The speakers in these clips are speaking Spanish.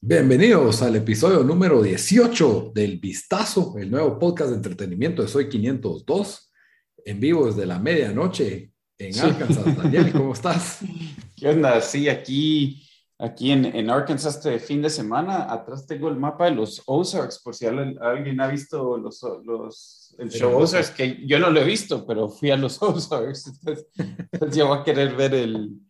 Bienvenidos al episodio número 18 del Vistazo, el nuevo podcast de entretenimiento de Soy 502, en vivo desde la medianoche en Arkansas. Daniel, ¿cómo estás? ¿Qué onda? Sí, aquí, aquí en, en, Arkansas este fin de semana, atrás tengo el mapa de los Ozarks, por si alguien, ha visto los, los, el show Ozarks, que yo no lo he visto, pero fui a los Ozarks, entonces, entonces ya voy a querer ver el,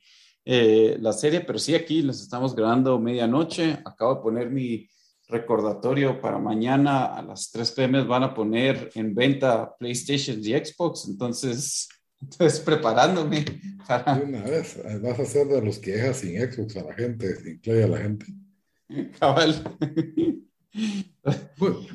eh, la serie, pero sí aquí les estamos grabando medianoche. Acabo de poner mi recordatorio para mañana a las 3 pm van a poner en venta PlayStation y Xbox, entonces, entonces preparándome para... una vez, vas a ser de los que dejas sin Xbox a la gente, sin Play a la gente. Cabal. Muy,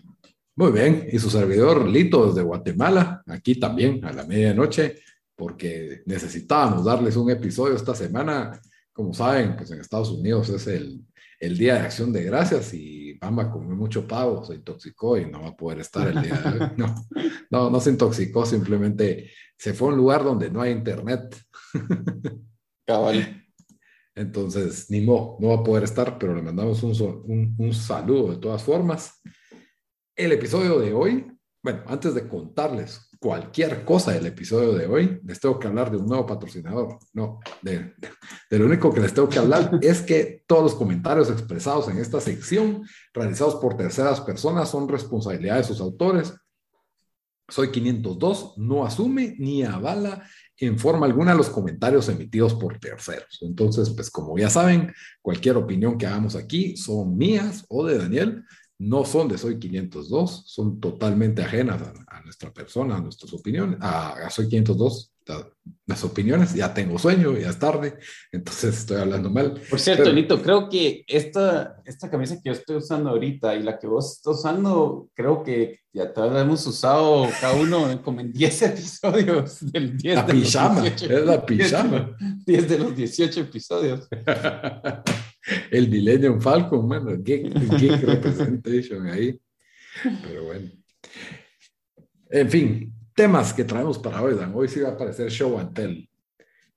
muy bien, y su servidor Lito desde Guatemala, aquí también a la medianoche porque necesitábamos darles un episodio esta semana. Como saben, pues en Estados Unidos es el, el Día de Acción de Gracias y Bamba comió mucho pavo, se intoxicó y no va a poder estar el día de hoy. No, no, no se intoxicó, simplemente se fue a un lugar donde no hay internet. Cabal. Entonces, ni mo, no va a poder estar, pero le mandamos un, un, un saludo de todas formas. El episodio de hoy, bueno, antes de contarles cualquier cosa del episodio de hoy, les tengo que hablar de un nuevo patrocinador. No, de, lo único que les tengo que hablar es que todos los comentarios expresados en esta sección, realizados por terceras personas, son responsabilidad de sus autores. Soy 502, no asume ni avala en forma alguna los comentarios emitidos por terceros. Entonces, pues como ya saben, cualquier opinión que hagamos aquí son mías o de Daniel no son de Soy 502, son totalmente ajenas a, nuestra persona, a nuestras opiniones, a, Soy 502, las opiniones, ya tengo sueño, ya es tarde, entonces estoy hablando mal. Por cierto, Nito, creo que esta, esta camisa que yo estoy usando ahorita y la que vos estás usando, creo que ya la hemos usado cada uno como en 10 episodios del 10 La pijama, es la pijama. 10 de los 18 episodios. el Millennium Falcon, mano, geek, geek representation ahí. Pero bueno. En fin, temas que traemos para hoy, Dan. Hoy sí va a aparecer Show and Tell.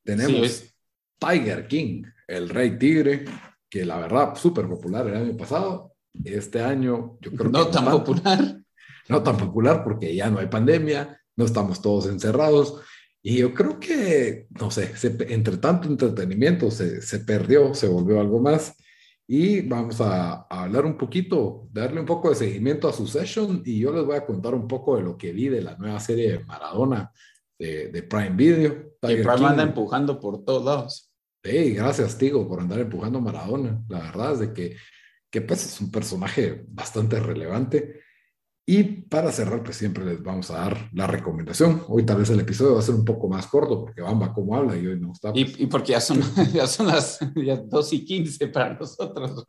Tenemos Tiger King, el rey tigre, que la verdad, súper popular el año pasado. Este año, yo creo no tan popular. No tan popular porque ya no hay pandemia, no estamos todos encerrados. Y yo creo que, no sé, entre tanto entretenimiento se, se, perdió, se volvió algo más. Y vamos a, hablar un poquito, darle un poco de seguimiento a su session y yo les voy a contar un poco de lo que vi de la nueva serie de Maradona de, de Prime Video. Y Prime anda empujando por todos lados. Sí, gracias, Tigo, por andar empujando a Maradona. La verdad es de que, que pues es un personaje bastante relevante. Y para cerrar, pues siempre les vamos a dar la recomendación. Hoy tal vez el episodio va a ser un poco más corto porque Bamba cómo habla y hoy no está. Y, pues. y, porque ya son, ya son las ya 2 y 15 para nosotros.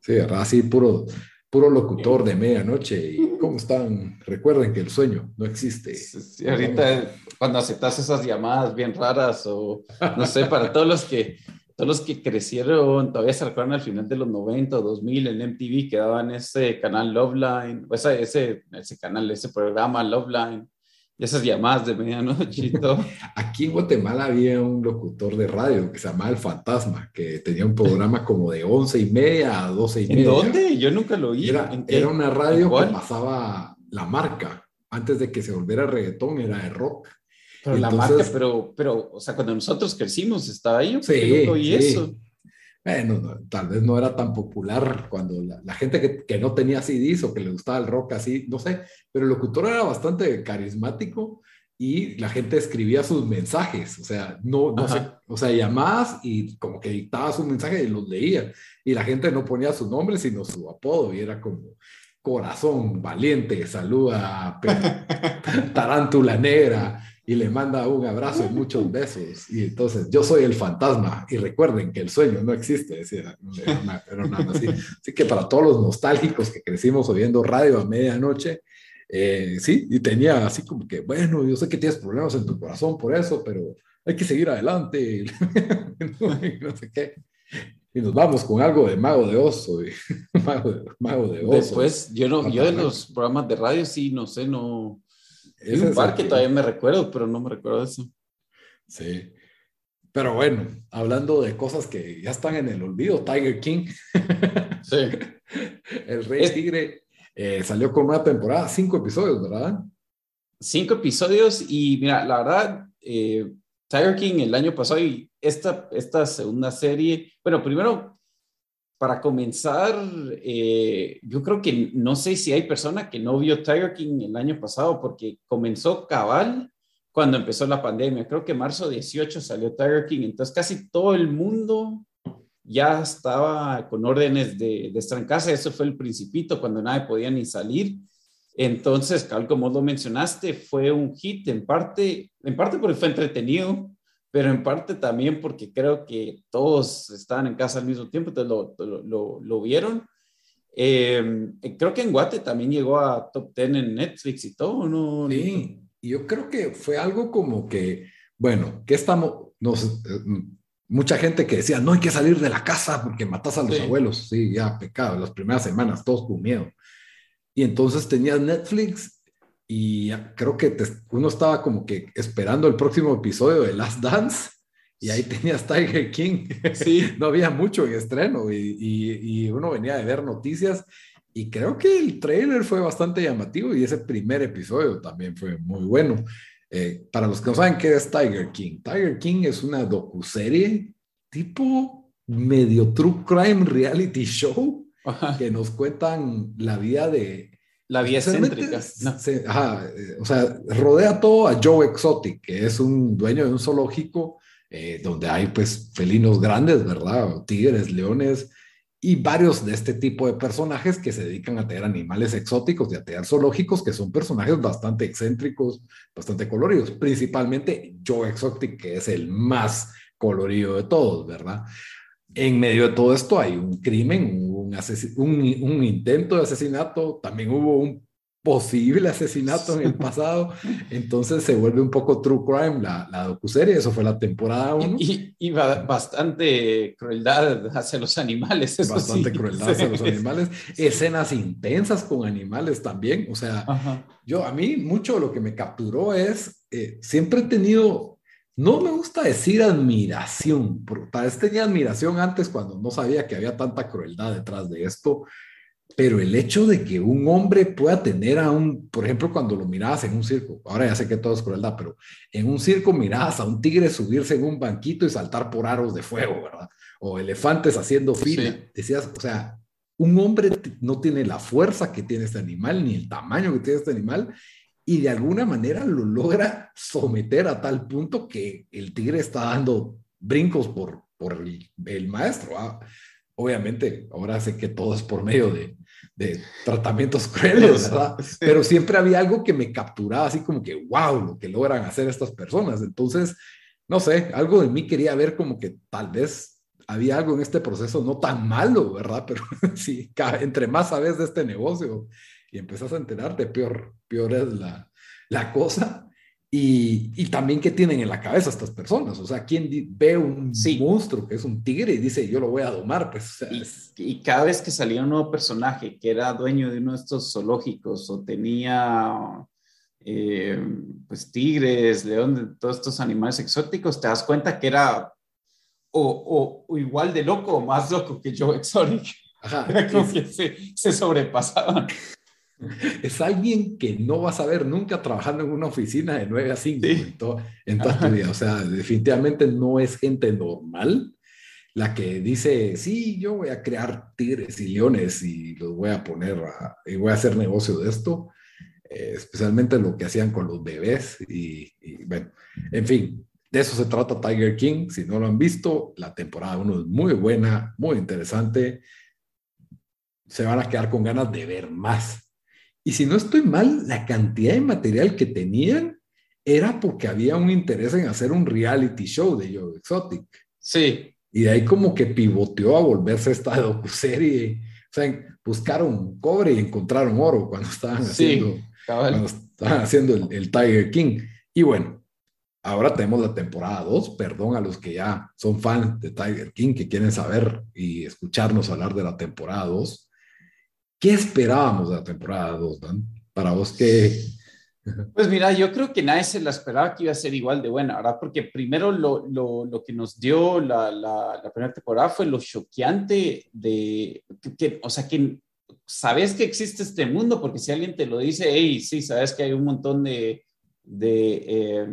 Sí, así puro, puro locutor de medianoche. ¿Y cómo están? Recuerden que el sueño no existe. Sí, ahorita cuando aceptas esas llamadas bien raras o no sé, para todos los que todos los que crecieron, todavía se recuerdan al final de los 90 o 2000 en MTV que daban ese canal Loveline, o ese, ese, ese canal, ese programa Loveline, y esas llamadas de medianoche y todo. Aquí en Guatemala había un locutor de radio que se llamaba El Fantasma, que tenía un programa como de 11 y media a 12 y media. ¿En dónde? Yo nunca lo oí. Era, era una radio que pasaba la marca. Antes de que se volviera reggaetón, era de rock. Pero la marca, pero, pero, o sea, cuando nosotros crecimos, estaba ahí, sí, y eso. Bueno, tal vez no era tan popular cuando la, gente que, que, no tenía CDs o que le gustaba el rock así, no sé, pero el locutor era bastante carismático y la gente escribía sus mensajes, o sea, no, no sé, o sea, llamabas y como que dictaba su mensaje y los leía, y la gente no ponía su nombre, sino su apodo, y era como corazón valiente, saluda, tarántula negra, y le manda un abrazo y muchos besos. Y entonces, yo soy el fantasma. Y recuerden que el sueño no existe, decía. Era nada así. así que para todos los nostálgicos que crecimos oyendo radio a medianoche, eh, sí, y tenía así como que, bueno, yo sé que tienes problemas en tu corazón por eso, pero hay que seguir adelante. no sé qué. Y nos vamos con algo de Mago de Oso. mago, de, mago de Oso. Después, yo, no, yo de los programas de radio sí, no sé, no es un par que todavía me recuerdo, pero no me recuerdo eso. Sí. Pero bueno, hablando de cosas que ya están en el olvido, Tiger King. Sí. el Rey Tigre eh, salió con una temporada, cinco episodios, ¿verdad? Cinco episodios y mira, la verdad, eh, Tiger King el año pasado y esta, esta segunda serie, bueno, primero, para comenzar, eh, yo creo que no sé si hay persona que no vio Tiger King el año pasado porque comenzó cabal cuando empezó la pandemia. Creo que marzo 18 salió Tiger King, entonces casi todo el mundo ya estaba con órdenes de, de casa. Eso fue el principito, cuando nadie podía ni salir. Entonces, tal como lo mencionaste, fue un hit en parte, en parte porque fue entretenido, pero en parte también porque creo que todos estaban en casa al mismo tiempo, entonces lo, lo, lo, vieron. Eh, creo que en Guate también llegó a top 10 en Netflix y todo, ¿no? Sí, yo creo que fue algo como que, bueno, que estamos, nos, mucha gente que decía, no hay que salir de la casa porque matas a los abuelos. Sí, ya, pecado. Las primeras semanas, todos con miedo. Y entonces tenías Netflix y creo que uno estaba como que esperando el próximo episodio de Last Dance y ahí tenías Tiger King. Sí. no había mucho en estreno y, y, uno venía de ver noticias y creo que el trailer fue bastante llamativo y ese primer episodio también fue muy bueno. Eh, para los que no saben qué es Tiger King, Tiger King es una docuserie tipo medio true crime reality show que nos cuentan la vida de... La vida excéntrica. Eh, o sea, rodea todo a Joe Exotic, que es un dueño de un zoológico eh, donde hay pues felinos grandes, ¿verdad? Tigres, leones, y varios de este tipo de personajes que se dedican a tener animales exóticos y a tener zoológicos, que son personajes bastante excéntricos, bastante coloridos, principalmente Joe Exotic, que es el más colorido de todos, ¿verdad? En medio de todo esto hay un crimen, un, un, un intento de asesinato, también hubo un posible asesinato en el pasado, entonces se vuelve un poco true crime la, la docuserie, eso fue la temporada 1. Y, y, bastante crueldad hacia los animales. Eso bastante crueldad hacia los animales, escenas intensas con animales también, o sea, yo a mí mucho lo que me capturó es, eh, siempre he tenido, no me gusta decir admiración, tal vez tenía admiración antes cuando no sabía que había tanta crueldad detrás de esto, pero el hecho de que un hombre pueda tener a un, por ejemplo, cuando lo mirabas en un circo, ahora ya sé que todo es crueldad, pero en un circo mirabas a un tigre subirse en un banquito y saltar por aros de fuego, ¿verdad? O elefantes haciendo fila. Decías, o sea, un hombre no tiene la fuerza que tiene este animal, ni el tamaño que tiene este animal, y de alguna manera lo logra someter a tal punto que el tigre está dando brincos por, por el, maestro. ¿ah? Obviamente, ahora sé que todo es por medio de, de tratamientos crueles, ¿verdad? Pero siempre había algo que me capturaba, así como que, wow, lo que logran hacer estas personas. Entonces, no sé, algo de mí quería ver como que tal vez había algo en este proceso no tan malo, ¿verdad? Pero sí, entre más sabes de este negocio y empezás a enterarte, peor, peor es la, la cosa. Y, y, también qué tienen en la cabeza estas personas. O sea, ¿quién ve un monstruo que es un tigre y dice yo lo voy a domar? Pues, y, cada vez que salía un nuevo personaje que era dueño de uno de estos zoológicos o tenía eh, pues tigres, leones, todos estos animales exóticos, te das cuenta que era o, o, igual de loco o más loco que Joe Exotic. Ajá, como que se, se sobrepasaban. Es alguien que no vas a ver nunca trabajando en una oficina de 9 a 5 en, toda tu vida. O sea, definitivamente no es gente normal la que dice, sí, yo voy a crear tigres y leones y los voy a poner y voy a hacer negocio de esto. Eh, especialmente lo que hacían con los bebés y, y, bueno, en fin, de eso se trata Tiger King. Si no lo han visto, la temporada 1 es muy buena, muy interesante. Se van a quedar con ganas de ver más. Y si no estoy mal, la cantidad de material que tenían era porque había un interés en hacer un reality show de Joe Exotic. Sí. Y de ahí como que pivoteó a volverse esta docuserie. O sea, buscaron cobre y encontraron oro cuando estaban haciendo, cuando estaban haciendo el, el, Tiger King. Y bueno, ahora tenemos la temporada 2. Perdón a los que ya son fans de Tiger King, que quieren saber y escucharnos hablar de la temporada 2. ¿Qué esperábamos de la temporada 2, Dan? Para vos, ¿qué, Pues mira, yo creo que nadie se la esperaba que iba a ser igual de buena, ¿verdad? Porque primero lo, lo, lo que nos dio la, la, la, primera temporada fue lo choqueante de, que, o sea, que sabes que existe este mundo, porque si alguien te lo dice, hey, sí, sabes que hay un montón de, de eh,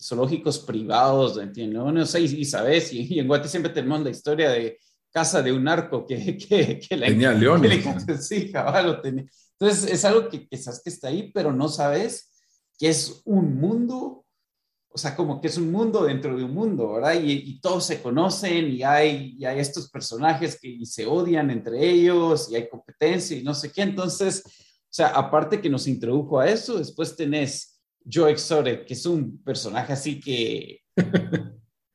zoológicos privados, ¿entiendes? No, sé, y, sabes, y, en Guate siempre tenemos la historia de casa de un narco que, que, que la, tenía leones. sí, cabal, tenía. Entonces es algo que, que sabes que está ahí, pero no sabes que es un mundo o sea, como que es un mundo dentro de un mundo, ¿verdad? Y, todos se conocen y hay, y hay estos personajes que se odian entre ellos y hay competencia y no sé qué. Entonces, o sea, aparte que nos introdujo a eso, después tenés Joe Exotic, que es un personaje así que,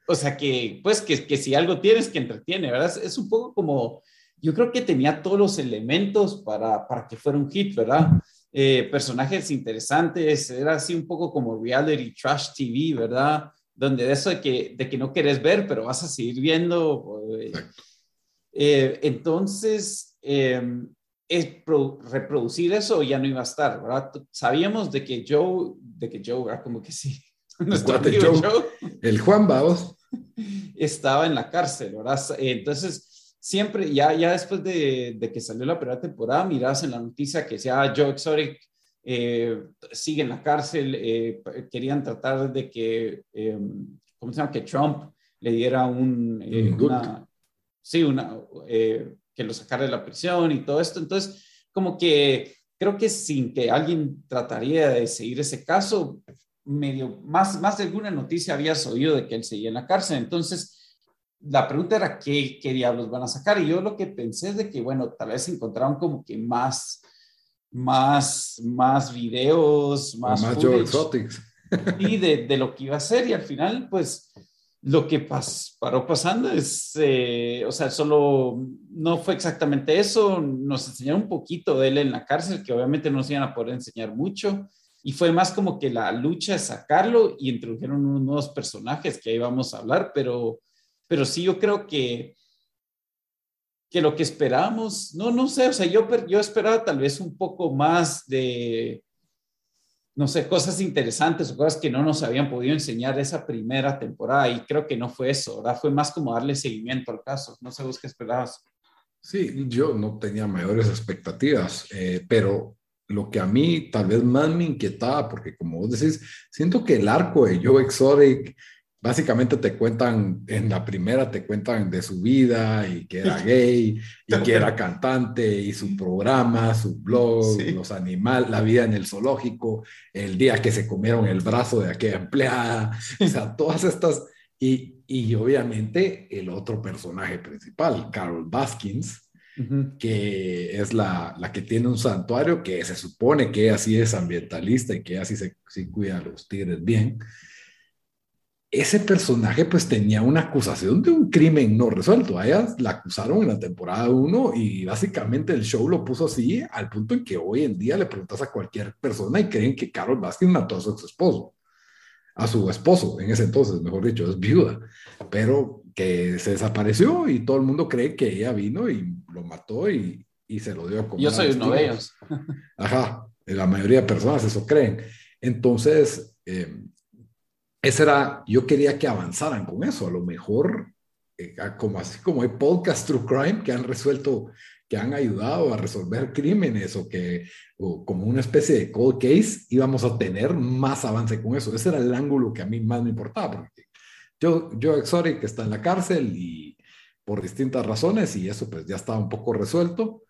o sea, que pues que, que si algo tienes que entretiene, ¿verdad? Es un poco como, yo creo que tenía todos los elementos para, para que fuera un hit, ¿verdad? Eh, personajes interesantes, era así un poco como reality trash TV, ¿verdad? Donde de eso de que, de que no quieres ver, pero vas a seguir viendo. Eh, entonces, em, es reproducir eso ya no iba a estar, ¿verdad? Sabíamos de que Joe, de que Joe, ¿verdad? Como que sí. el Juan Baos. Estaba en la cárcel, ¿verdad? Entonces, siempre, ya, ya después de, de, que salió la primera temporada, miras en la noticia que sea Joe Exotic eh, sigue en la cárcel, eh, querían tratar de que, eh, ¿cómo se llama? Que Trump le diera un, una, sí, una, que lo sacara de la prisión y todo esto. Entonces, como que creo que sin que alguien trataría de seguir ese caso, medio, más, más de alguna noticia habías oído de que él seguía en la cárcel. Entonces, la pregunta era ¿qué, qué diablos van a sacar. Y yo lo que pensé es de que, bueno, tal vez encontraron como que más, más, más videos, más... Más Joe Exotics. y de, de, lo que iba a ser. Y al final, pues, lo que pas, paró pasando es, eh, o sea, solo no fue exactamente eso. Nos enseñaron un poquito de él en la cárcel, que obviamente no nos iban a poder enseñar mucho. Y fue más como que la lucha de sacarlo y introdujeron unos nuevos personajes que ahí vamos a hablar, pero pero sí yo creo que, que lo que esperábamos, no, no sé, o sea, yo, yo esperaba tal vez un poco más de, no sé, cosas interesantes o cosas que no nos habían podido enseñar esa primera temporada y creo que no fue eso, ¿verdad? Fue más como darle seguimiento al caso, no sé vos qué esperabas. Sí, yo no tenía mayores expectativas, eh, pero lo que a mí tal vez más me inquietaba, porque como vos decís, siento que el arco de Joe Exotic básicamente te cuentan, en la primera te cuentan de su vida y que era gay y que era cantante y su programa, su blog, los animales, la vida en el zoológico, el día que se comieron el brazo de aquella empleada, o sea, todas estas, y, y obviamente el otro personaje principal, Carol Baskins, que es la, la, que tiene un santuario que se supone que así es ambientalista y que así se sí cuida a los tigres bien. Ese personaje pues tenía una acusación de un crimen no resuelto. A ella la acusaron en la temporada 1 y básicamente el show lo puso así al punto en que hoy en día le preguntas a cualquier persona y creen que Carol Baskin mató a su esposo, a su esposo en ese entonces, mejor dicho, es viuda, pero que se desapareció y todo el mundo cree que ella vino y lo mató y, y se lo dio como... Yo soy uno de ellos. Ajá, la mayoría de personas eso creen. Entonces, eh, esa era, yo quería que avanzaran con eso, a lo mejor, eh, como así como hay podcast True Crime que han resuelto, que han ayudado a resolver crímenes o que, como una especie de cold case, íbamos a tener más avance con eso. Ese era el ángulo que a mí más me importaba, porque yo, yo Exotic está en la cárcel y por distintas razones y eso pues ya estaba un poco resuelto.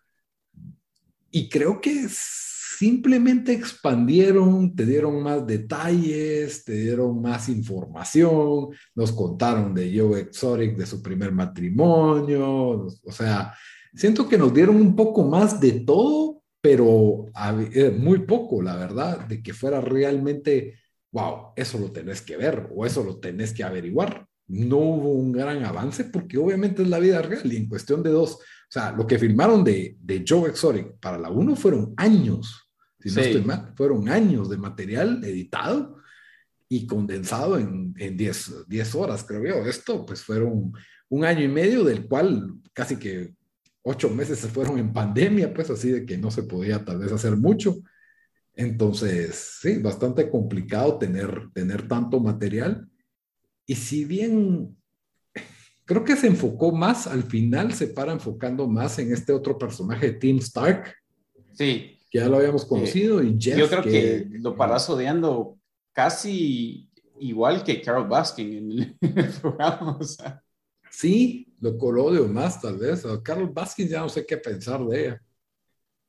Y creo que simplemente expandieron, te dieron más detalles, te dieron más información, nos contaron de Joe Exotic, de su primer matrimonio, o sea, siento que nos dieron un poco más de todo, pero eh, muy poco, la verdad, de que fuera realmente, wow, eso lo tenés que ver o eso lo tenés que averiguar. No hubo un gran avance porque obviamente es la vida real y en cuestión de dos, o sea, lo que filmaron de, de Joe Exotic para la 1 fueron años si no estoy mal, fueron años de material editado y condensado en 10 diez, horas, creo yo. Esto pues fueron un año y medio del cual casi que ocho meses se fueron en pandemia, pues así de que no se podía tal vez hacer mucho. Entonces, sí, bastante complicado tener, tener tanto material. Y si bien creo que se enfocó más, al final se para enfocando más en este otro personaje, Tim Stark. Sí. Que ya lo habíamos conocido. y Jeff, Yo creo que, lo paras odiando casi igual que Carol Baskin en el, programa. Sí, lo odio más tal vez. A Carol Baskin ya no sé qué pensar de ella.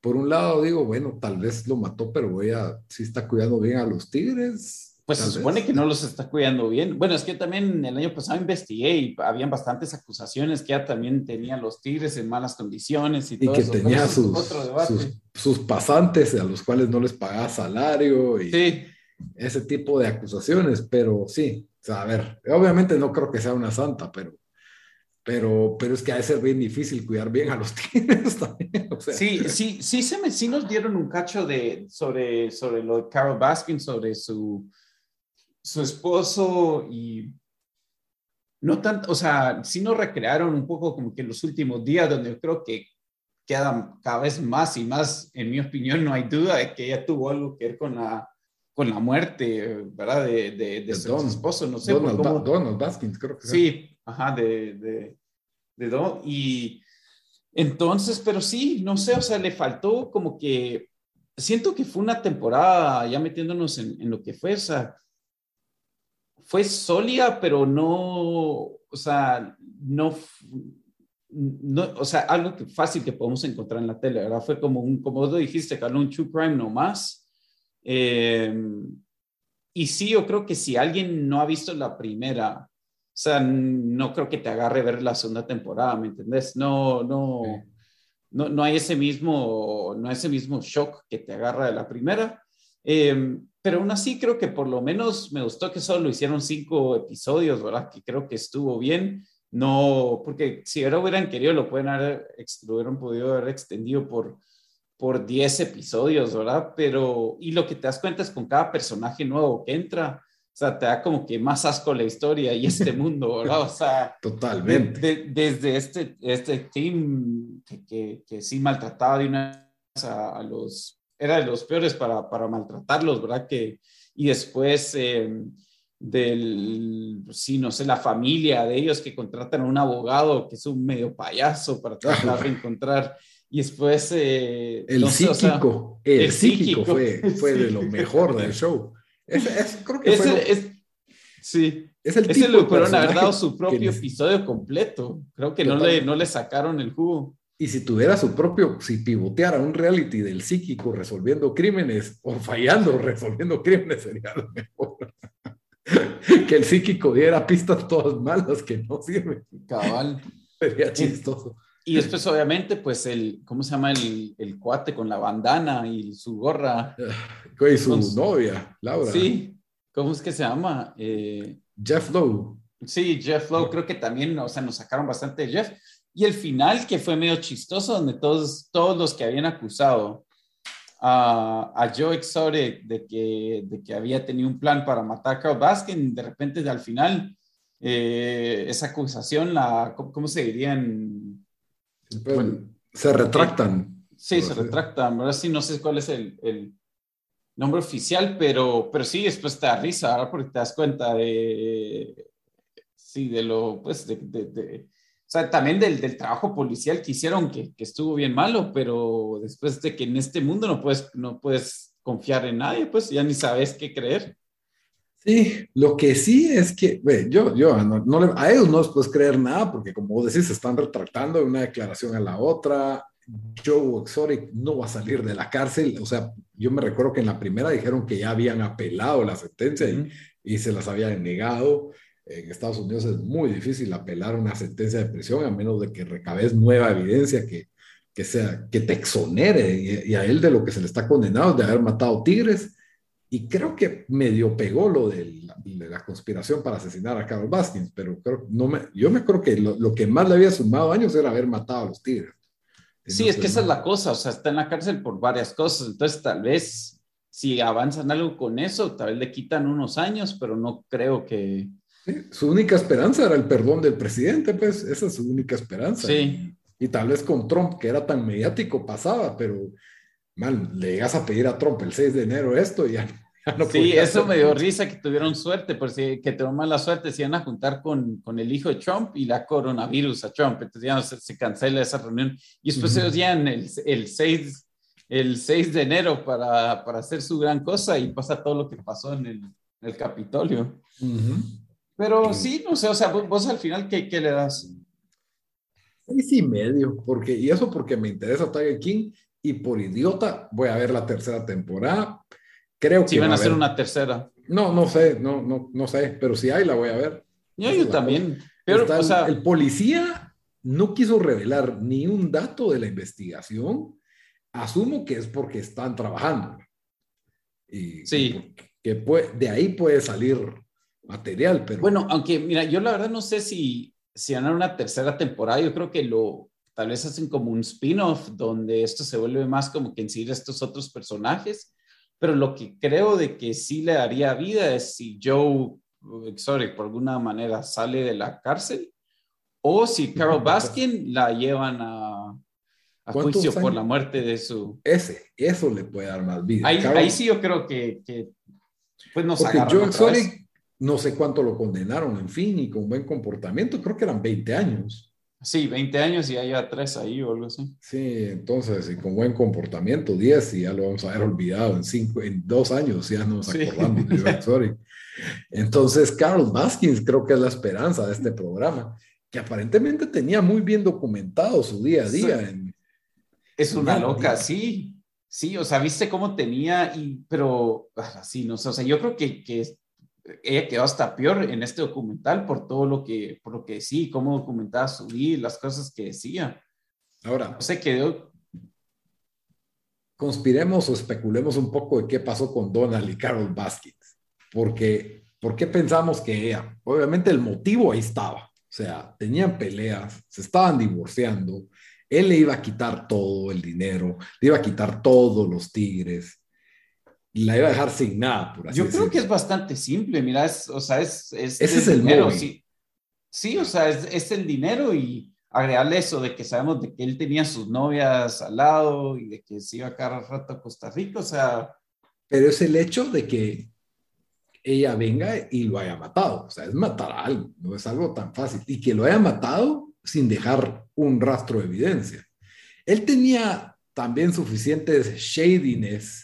Por un lado digo, bueno, tal vez lo mató, pero voy a, si está cuidando bien a los Tigres, pues se supone que no los está cuidando bien. Bueno, es que también el año pasado investigué y habían bastantes acusaciones que ya también tenían los Tigres en malas condiciones y, y que tenía sus, sus, pasantes a los cuales no les pagaba salario y ese tipo de acusaciones, pero sí, o sea, a ver, obviamente no creo que sea una santa, pero pero, pero es que ha de ser bien difícil cuidar bien a los tigres también. Sí, sí, sí, se me, sí nos dieron un cacho de, sobre, sobre lo de Carol Baskin, sobre su, su esposo y no tanto, o sea, sí nos recrearon un poco como que los últimos días donde yo creo que quedan cada vez más y más, en mi opinión, no hay duda de que ella tuvo algo que ver con la, con la muerte, ¿verdad? De, de, su esposo, no sé. Donald, cómo, Donald Baskins, creo que Sí, ajá, de, de, de Don. Y entonces, pero sí, no sé, o sea, le faltó como que, siento que fue una temporada ya metiéndonos en, en lo que fue, o sea, fue sólida, pero no, o sea, no, no, o sea, algo que fácil que podemos encontrar en la tele, ¿verdad? Fue como un, como vos dijiste, Carlos, un true crime nomás. Eh, y sí, yo creo que si alguien no ha visto la primera, o sea, no creo que te agarre ver la segunda temporada, ¿me entendés? No, no, no, no hay ese mismo, no hay ese mismo shock que te agarra de la primera. Eh, pero aún así creo que por lo menos me gustó que solo hicieron cinco episodios, ¿verdad? Que creo que estuvo bien. No, porque si ahora hubieran querido, lo pueden haber, lo hubieran podido haber extendido por, por 10 episodios, ¿verdad? Pero, y lo que te das cuenta es con cada personaje nuevo que entra, o sea, te da como que más asco la historia y este mundo, ¿verdad? O sea, totalmente. desde este, este team que, que, que sí maltrataba de una a, a los era de los peores para, para maltratarlos, ¿verdad? Que, y después eh, del, sí, no sé, la familia de ellos que contratan a un abogado que es un medio payaso para tratar de encontrar. Y después... Eh, el, psíquico, el, psíquico, fue, fue de lo mejor del show. Es, creo que fue es, sí. Es el Ese le pudieron haber dado su propio episodio completo. Creo que no le, no le sacaron el jugo. Y si tuviera su propio, si pivoteara un reality del psíquico resolviendo crímenes o fallando resolviendo crímenes, sería lo mejor. que el psíquico diera pistas todas malas que no sirven. Cabal. Sería chistoso. Y después, obviamente, pues el, ¿cómo se llama el, el cuate con la bandana y su gorra? Y su novia, Laura. Sí, ¿cómo es que se llama? Eh, Jeff Lowe. Sí, Jeff Lowe, creo que también, o sea, nos sacaron bastante de Jeff. Y el final, que fue medio chistoso, donde todos, todos los que habían acusado a, a Joe Exotic de que, de que había tenido un plan para matar a Carl Baskin, de repente al final, eh, esa acusación, la, ¿cómo, se dirían? Se retractan. sí, se retractan. Ahora sí, no sé cuál es el, el nombre oficial, pero, pero sí, después te da risa, ahora porque te das cuenta de, sí, de lo, pues, de, de o sea, también del, del trabajo policial que hicieron, que, que, estuvo bien malo, pero después de que en este mundo no puedes, no puedes confiar en nadie, pues ya ni sabes qué creer. Sí, lo que sí es que, ve, yo, yo no, no, a ellos no les puedes creer nada, porque como vos decís, se están retractando de una declaración a la otra. Joe Exotic no va a salir de la cárcel. O sea, yo me recuerdo que en la primera dijeron que ya habían apelado la sentencia y, y se las habían negado en Estados Unidos es muy difícil apelar una sentencia de prisión a menos de que recabes nueva evidencia que, que, sea, que te exonere y, a él de lo que se le está condenado de haber matado tigres. Y creo que medio pegó lo de la, conspiración para asesinar a Carlos Baskins, pero creo, no me, yo me creo que lo, lo, que más le había sumado años era haber matado a los tigres. Sí, es que esa es la cosa, o sea, está en la cárcel por varias cosas, entonces tal vez si avanzan algo con eso, tal vez le quitan unos años, pero no creo que, su única esperanza era el perdón del presidente, pues esa es su única esperanza. Sí. Y, tal vez con Trump, que era tan mediático, pasaba, pero, man, le llegas a pedir a Trump el 6 de enero esto y ya, no Sí, eso me dio risa que tuvieron suerte, porque que tuvieron mala suerte, se iban a juntar con, con el hijo de Trump y la coronavirus a Trump, entonces ya se, cancela esa reunión. Y después ellos ya el, el 6 el 6 de enero para, para, hacer su gran cosa y pasa todo lo que pasó en el, el Capitolio. Pero sí, no sé, o sea, vos, al final, ¿qué, ¿qué, le das? Seis y medio, porque, y eso porque me interesa Tiger King y por idiota voy a ver la tercera temporada. Creo que. Si van a hacer una tercera. No, no sé, no, no, no sé, pero si hay, la voy a ver. Yo, yo también. Pero, o sea, el policía no quiso revelar ni un dato de la investigación. Asumo que es porque están trabajando. Y, sí. Que de ahí puede salir material, pero... Bueno, aunque mira, yo la verdad no sé si, si van a una tercera temporada, yo creo que lo, tal vez hacen como un spin-off donde esto se vuelve más como que en sí estos otros personajes, pero lo que creo de que sí le daría vida es si Joe Exotic por alguna manera sale de la cárcel o si Carol Baskin la llevan a, a juicio por la muerte de su... Ese, eso le puede dar más vida. Ahí, ahí sí yo creo que, que pues nos Porque Joe Exotic no sé cuánto lo condenaron, en fin, y con buen comportamiento, creo que eran 20 años. Sí, 20 años y hay tres ahí o algo así. Sí, entonces, y con buen comportamiento, 10 y ya lo vamos a haber olvidado en, cinco, en dos años, ya nos acordamos de sorry. Entonces, Carol Baskins creo que es la esperanza de este programa, que aparentemente tenía muy bien documentado su día a día. es una loca, sí. Sí, o sea, viste cómo tenía, y, pero así, no sé, o sea, yo creo que, que ella quedó hasta peor en este documental por todo lo que, por lo que sí, cómo documentaba su vida, las cosas que decía. Ahora, no se quedó. Conspiremos o especulemos un poco de qué pasó con Donald y Carol Baskins, porque ¿por qué pensamos que ella? Obviamente el motivo ahí estaba, o sea, tenían peleas, se estaban divorciando, él le iba a quitar todo el dinero, le iba a quitar todos los tigres, la iba a dejar sin nada, por así Yo creo que es bastante simple, mira, es, o sea, es... es Ese es el dinero, sí. sí, o sea, es, es, el dinero y agregarle eso de que sabemos de que él tenía sus novias al lado y de que se iba cada rato a Costa Rica, o sea... Pero es el hecho de que ella venga y lo haya matado, o sea, es matar a alguien, no es algo tan fácil, y que lo haya matado sin dejar un rastro de evidencia. Él tenía también suficientes shadiness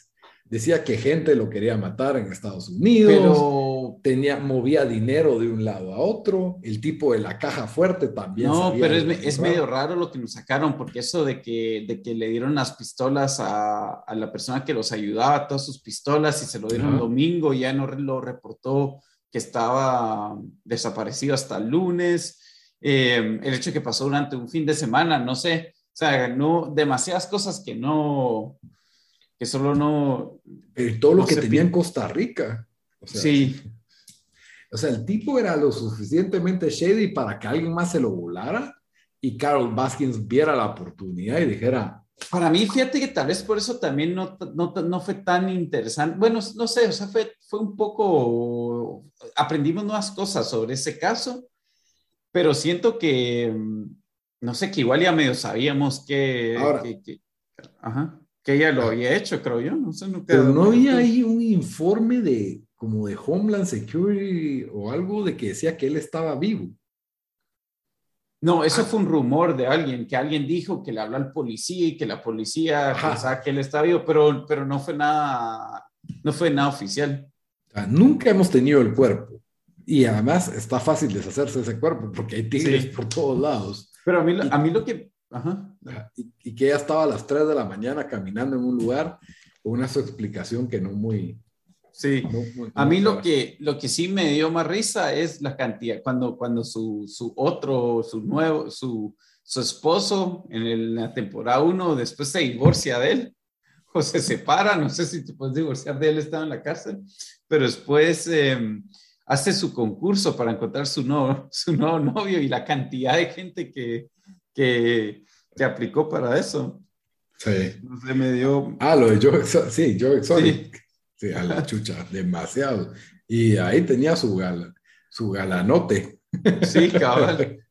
decía que gente lo quería matar en Estados Unidos, pero tenía, movía dinero de un lado a otro, el tipo de la caja fuerte también. No, pero es, es medio raro lo que nos sacaron, porque eso de que, de que le dieron las pistolas a, a la persona que los ayudaba, todas sus pistolas, y se lo dieron domingo, ya no lo reportó que estaba desaparecido hasta el lunes, eh, el hecho de que pasó durante un fin de semana, no sé, o sea, no, demasiadas cosas que no, que solo no... Pero todo lo que tenía en Costa Rica. sí. O sea, el tipo era lo suficientemente shady para que alguien más se lo volara y Carol Baskins viera la oportunidad y dijera... Para mí, fíjate que tal vez por eso también no, no, no fue tan interesante. Bueno, no sé, o sea, fue, fue un poco... Aprendimos nuevas cosas sobre ese caso, pero siento que, mm, no sé, que igual ya medio sabíamos que... Ahora, ajá que ella lo había hecho, creo yo. No sé, no Pero no había ahí un informe de como de Homeland Security o algo de que decía que él estaba vivo. No, eso ah. fue un rumor de alguien, que alguien dijo que le habló al policía y que la policía pensaba que él estaba vivo, pero, pero no fue nada, no fue nada oficial. nunca hemos tenido el cuerpo. Y además está fácil deshacerse de ese cuerpo porque hay tigres por todos lados. Pero a mí, a mí lo que Ajá. Y, que ella estaba a las 3 de la mañana caminando en un lugar con una su explicación que no muy... Sí, a mí lo que, lo que sí me dio más risa es la cantidad, cuando, cuando su, su otro, su nuevo, su, su esposo en la temporada 1 después se divorcia de él. O se separa, no sé si te puedes divorciar de él, estaba en la cárcel, pero después em, hace su concurso para encontrar su nuevo, su nuevo novio y la cantidad de gente que, que, que aplicó para eso. Sí. Se me dio... Ah, lo de Joe sí, Joe Exotic. Sí. a la chucha, demasiado. Y ahí tenía su, gal, su galanote. Sí, cabal.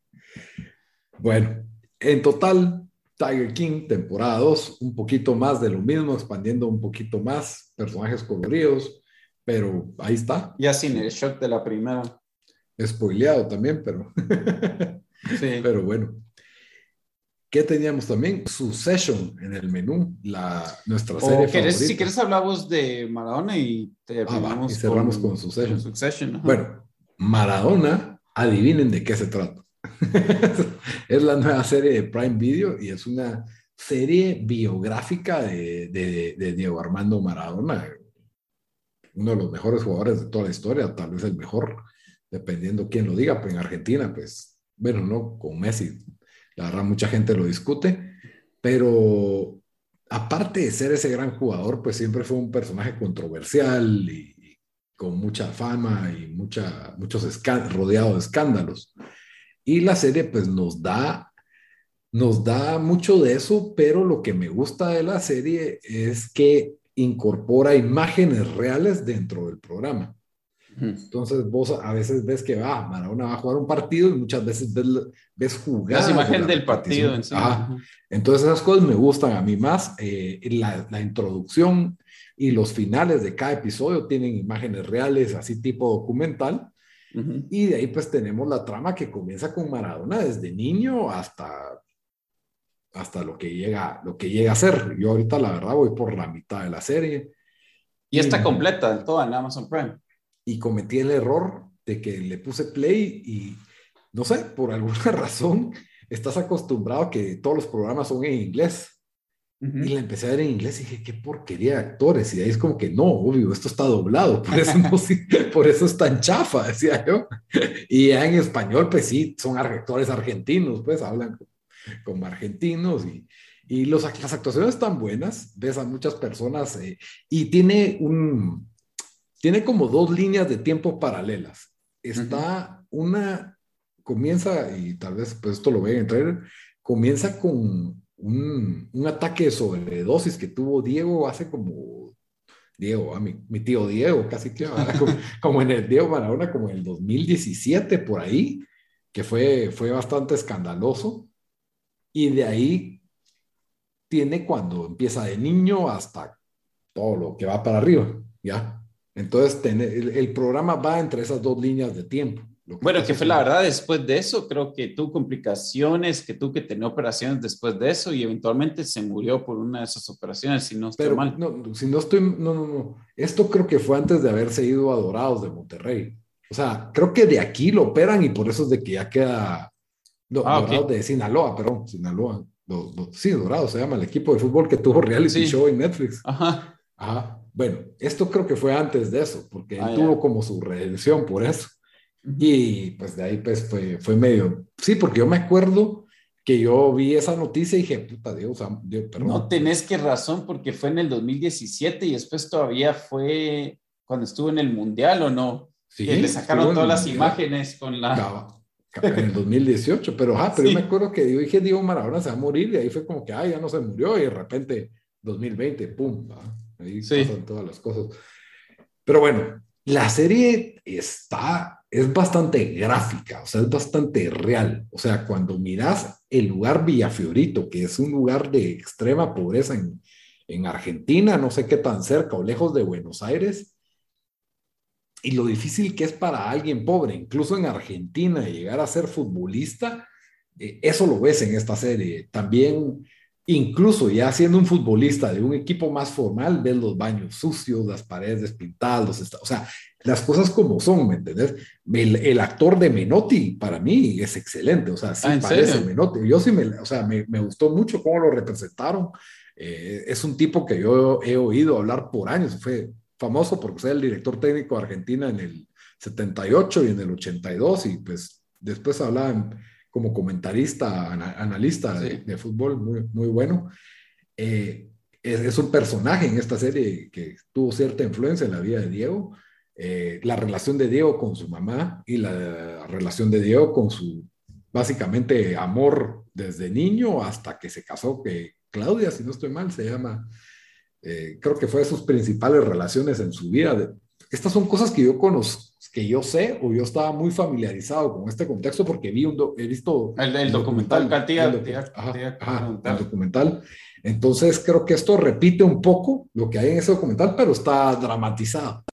bueno, en total, Tiger King, temporada 2, un poquito más de lo mismo, expandiendo un poquito más, personajes coloridos, pero ahí está. Ya sin el shock de la primera. Spoileado también, pero. sí. Pero bueno. ¿Qué teníamos también? Succession en el menú, la, nuestra serie favorita. Si quieres hablamos de Maradona y, ah, y cerramos con, Succession. Bueno, Maradona, adivinen de qué se trata. es la nueva serie de Prime Video y es una serie biográfica de, de, Diego Armando Maradona, uno de los mejores jugadores de toda la historia, tal vez el mejor, dependiendo quién lo diga, pero en Argentina, pues, bueno, no, con Messi la verdad, mucha gente lo discute, pero aparte de ser ese gran jugador, pues siempre fue un personaje controversial y, con mucha fama y mucha, muchos rodeado de escándalos. Y la serie pues nos da, nos da mucho de eso, pero lo que me gusta de la serie es que incorpora imágenes reales dentro del programa. Entonces vos a veces ves que va, Maradona va a jugar un partido y muchas veces ves, ves jugar. Las imágenes del partido. En Entonces esas cosas me gustan a mí más. Eh, la, la, introducción y los finales de cada episodio tienen imágenes reales, así tipo documental. Y de ahí pues tenemos la trama que comienza con Maradona desde niño hasta hasta lo que llega lo que llega a ser. Yo ahorita la verdad voy por la mitad de la serie. Y está completa toda en Amazon Prime y cometí el error de que le puse play y no sé, por alguna razón estás acostumbrado a que todos los programas son en inglés. Y la empecé a ver en inglés y dije, qué porquería de actores. Y ahí es como que no, obvio, esto está doblado, por eso, no, por eso es tan chafa, decía yo. Y ya en español, pues sí, son actores argentinos, pues hablan como argentinos y, y los, las actuaciones están buenas, ves a muchas personas eh, y tiene un, tiene como dos líneas de tiempo paralelas. Está una, comienza, y tal vez pues esto lo vean en comienza con un, un, ataque de sobredosis que tuvo Diego hace como, Diego, a mi, mi, tío Diego, casi que como, en el Diego Maradona, como en el 2017 por ahí, que fue, fue bastante escandaloso. Y de ahí tiene cuando empieza de niño hasta todo lo que va para arriba, ¿ya? Entonces, el, programa va entre esas dos líneas de tiempo. bueno, que fue la verdad, después de eso, creo que tuvo complicaciones, que tuvo que tener operaciones después de eso y eventualmente se murió por una de esas operaciones, si no estoy mal. No, si no estoy, no, no, no. Esto creo que fue antes de haberse ido a Dorados de Monterrey. O sea, creo que de aquí lo operan y por eso es de que ya queda. No, ah, Dorados de Sinaloa, perdón, Sinaloa. sí, Dorados se llama el equipo de fútbol que tuvo reality show en Netflix. Ajá. Ajá. Bueno, esto creo que fue antes de eso, porque ah, tuvo como su redención por eso. Y pues de ahí pues fue, fue medio, sí, porque yo me acuerdo que yo vi esa noticia y dije, puta Dios, perdón. No tenés que razón, porque fue en el 2017 y después todavía fue cuando estuvo en el Mundial o no. Sí, que le sacaron todas las imágenes con la... en el 2018, pero, ah, pero yo me acuerdo que yo dije, Diego Maradona se va a morir y ahí fue como que, ah, ya no se murió y de repente 2020, pum, Ahí pasan todas las cosas. Pero bueno, la serie está, es bastante gráfica, o sea, es bastante real. O sea, cuando miras el lugar Villafiorito, que es un lugar de extrema pobreza en, en Argentina, no sé qué tan cerca o lejos de Buenos Aires, y lo difícil que es para alguien pobre, incluso en Argentina, llegar a ser futbolista, eh, eso lo ves en esta serie. También Incluso ya siendo un futbolista de un equipo más formal, ves los baños sucios, las paredes despintadas, o sea, las cosas como son, ¿me entendés? El, actor de Menotti para mí es excelente, o sea, sí ah, parece Menotti. Yo sí me, o sea, me, me gustó mucho cómo lo representaron. Eh, es un tipo que yo he oído hablar por años, fue famoso porque fue el director técnico de Argentina en el 78 y en el 82 y pues después hablaban como comentarista, analista de, fútbol, muy, muy bueno. Eh, es, un personaje en esta serie que tuvo cierta influencia en la vida de Diego. Eh, la relación de Diego con su mamá y la relación de Diego con su, básicamente, amor desde niño hasta que se casó, que Claudia, si no estoy mal, se llama, eh, creo que fue de sus principales relaciones en su vida, estas son cosas que yo conozco, que yo sé o yo estaba muy familiarizado con este contexto porque vi un he visto el, documental, documental, el, documental. Entonces creo que esto repite un poco lo que hay en ese documental, pero está dramatizado.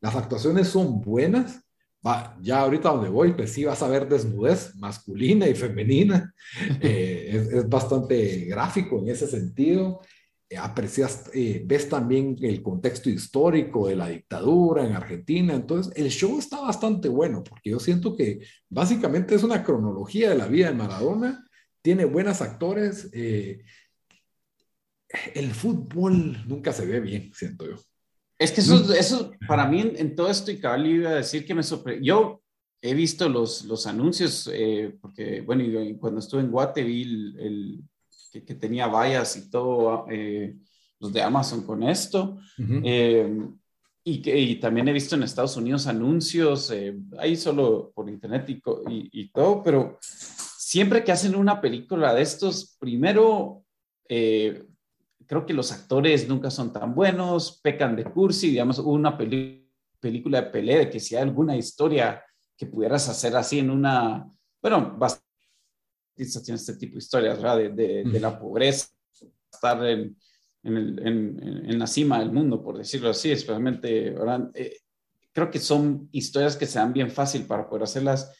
Las actuaciones son buenas. Va, ya ahorita donde voy, pues sí vas a ver desnudez masculina y femenina. Eh, es, es, bastante gráfico en ese sentido. Eh, aprecias, eh, ves también el contexto histórico de la dictadura en Argentina. Entonces, el show está bastante bueno porque yo siento que básicamente es una cronología de la vida de Maradona. Tiene buenos actores. Eh, el fútbol nunca se ve bien, siento yo. Es que eso, eso para mí en, todo esto, y cabal iba a decir que me sorprendió. Yo he visto los, los anuncios, porque, bueno, cuando estuve en Guate vi el que, tenía vallas y todo, eh, los de Amazon con esto. Eh, y, que, y también he visto en Estados Unidos anuncios, eh, ahí solo por internet y, y, todo, pero siempre que hacen una película de estos, primero, creo que los actores nunca son tan buenos, pecan de cursi, digamos, una película de pelea, de que si hay alguna historia que pudieras hacer así en una, bueno, bastante tiene este tipo de historias, ¿verdad? De, de, la pobreza, estar en, en, en, en, la cima del mundo, por decirlo así, especialmente, ¿verdad? Eh, creo que son historias que se dan bien fácil para poder hacerlas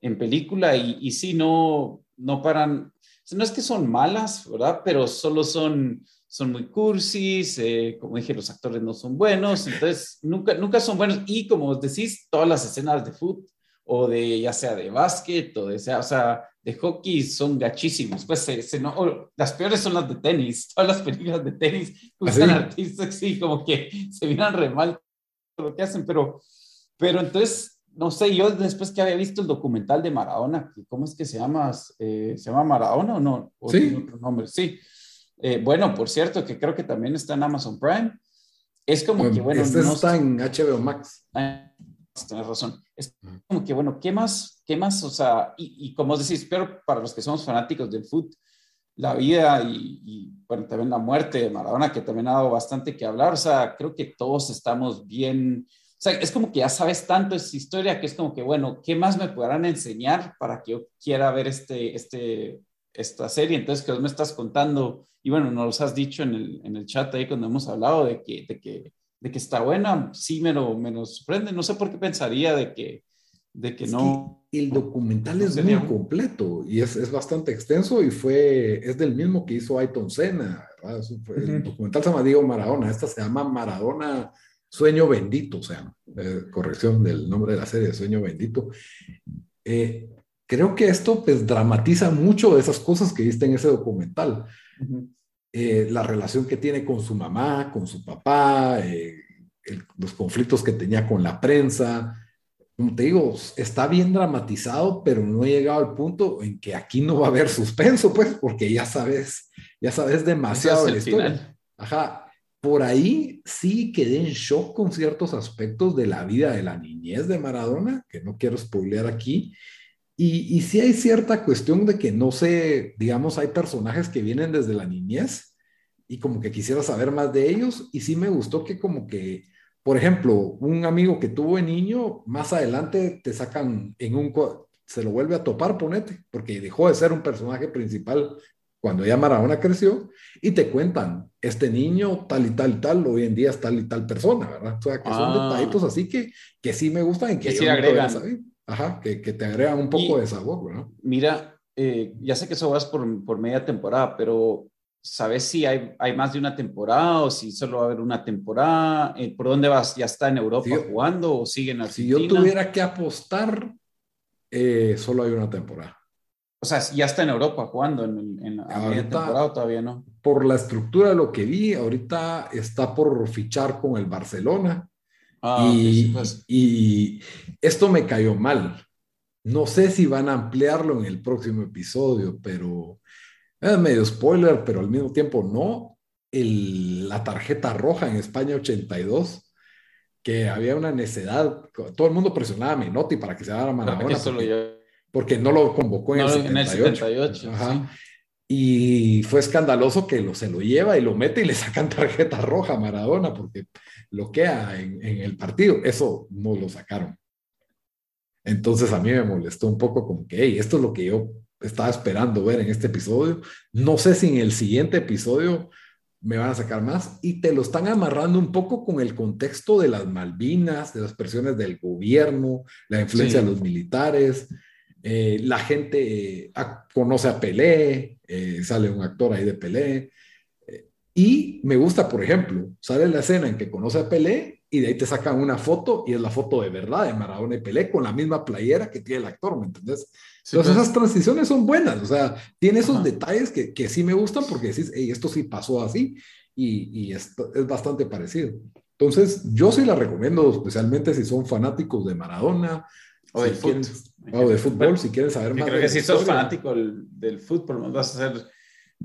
en película y, y sí, no, no paran, no es que son malas, ¿verdad? Pero solo son, son muy cursis, eh, como dije, los actores no son buenos, entonces nunca, nunca son buenos y como decís, todas las escenas de fútbol o de ya sea de básquet o de sea, o sea, de hockey son gachísimos. Pues se, no, las peores son las de tenis. Todas las películas de tenis usan ¿Ah, artistas, sí, como que se miran re mal lo que hacen, pero, pero entonces, no sé, yo después que había visto el documental de Maradona, ¿cómo es que se llama? Eh, ¿Se llama Maradona o no? ¿O sí. Otro nombre? Sí. Eh, bueno, por cierto, que creo que también está en Amazon Prime. Es como que, bueno. Este está en HBO Max. Ah, tienes razón. Es como que, bueno, ¿qué más? ¿Qué más? O sea, y, como os decís, pero para los que somos fanáticos del fútbol, la vida y, bueno, también la muerte de Maradona, que también ha dado bastante que hablar, o sea, creo que todos estamos bien, o sea, es como que ya sabes tanto esa historia que es como que, bueno, ¿qué más me podrán enseñar para que yo quiera ver este, este, esta serie? Entonces, que vos me estás contando, y bueno, nos lo has dicho en el, en el chat ahí cuando hemos hablado de que, de que de que está buena, sí me lo, me sorprende. No sé por qué pensaría de que, de que no. el documental es muy completo y es, es, bastante extenso y fue, es del mismo que hizo Ayton Senna. El documental se llama Diego Maradona, esta se llama Maradona Sueño Bendito, o sea, eh, corrección del nombre de la serie, Sueño Bendito. Eh, creo que esto pues dramatiza mucho de esas cosas que viste en ese documental. Eh, la relación que tiene con su mamá, con su papá, eh, los conflictos que tenía con la prensa. Como te digo, está bien dramatizado, pero no he llegado al punto en que aquí no va a haber suspenso, pues, porque ya sabes, ya sabes demasiado de la historia. Ajá. Por ahí sí quedé en shock con ciertos aspectos de la vida de la niñez de Maradona, que no quiero spoilear aquí, y, y sí hay cierta cuestión de que no sé, digamos, hay personajes que vienen desde la niñez y como que quisiera saber más de ellos. Y sí me gustó que como que, por ejemplo, un amigo que tuvo de niño, más adelante te sacan en un, se lo vuelve a topar, ponete, porque dejó de ser un personaje principal cuando ya Maradona creció, y te cuentan, este niño tal y tal y tal, hoy en día es tal y tal persona, ¿verdad? O sea, que son ah. detallitos así que, que sí me gustan y que, sí agregan. Ajá, que, que, te agregan un poco de sabor, ¿no? Mira, eh, ya sé que eso vas por, por, media temporada, pero ¿sabes si hay, hay, más de una temporada o si solo va a haber una temporada? Eh, ¿Por dónde vas? ¿Ya está en Europa jugando o sigue en Argentina? Si yo tuviera que apostar, eh, solo hay una temporada. O sea, ya está en Europa jugando en, en la temporada o todavía no. Por la estructura de lo que vi, ahorita está por fichar con el Barcelona. Ah, y, pues. y, esto me cayó mal. No sé si van a ampliarlo en el próximo episodio, pero es medio spoiler, pero al mismo tiempo no. El, la tarjeta roja en España 82, que había una necedad, todo el mundo presionaba a Menotti para que se dara Maradona. Porque, porque, no lo convocó en, el, 78. Y fue escandaloso que lo, se lo lleva y lo mete y le sacan tarjeta roja a Maradona porque bloquea en, en el partido. Eso no lo sacaron. Entonces a mí me molestó un poco como que, hey, esto es lo que yo estaba esperando ver en este episodio. No sé si en el siguiente episodio me van a sacar más y te lo están amarrando un poco con el contexto de las Malvinas, de las presiones del gobierno, la influencia de los militares. Eh, la gente eh, conoce a Pelé, eh, sale un actor ahí de Pelé. y me gusta, por ejemplo, sale la escena en que conoce a Pelé y de ahí te sacan una foto y es la foto de verdad de Maradona y Pelé con la misma playera que tiene el actor, ¿me entendés? Entonces pues. esas transiciones son buenas, o sea, tiene esos detalles que, que, sí me gustan porque decís, hey, esto sí pasó así y, es bastante parecido. Entonces, yo sí la recomiendo, especialmente si son fanáticos de Maradona. O, de, fútbol. O de fútbol, si quieren saber más. Creo que si sos fanático del, del fútbol, vas a ser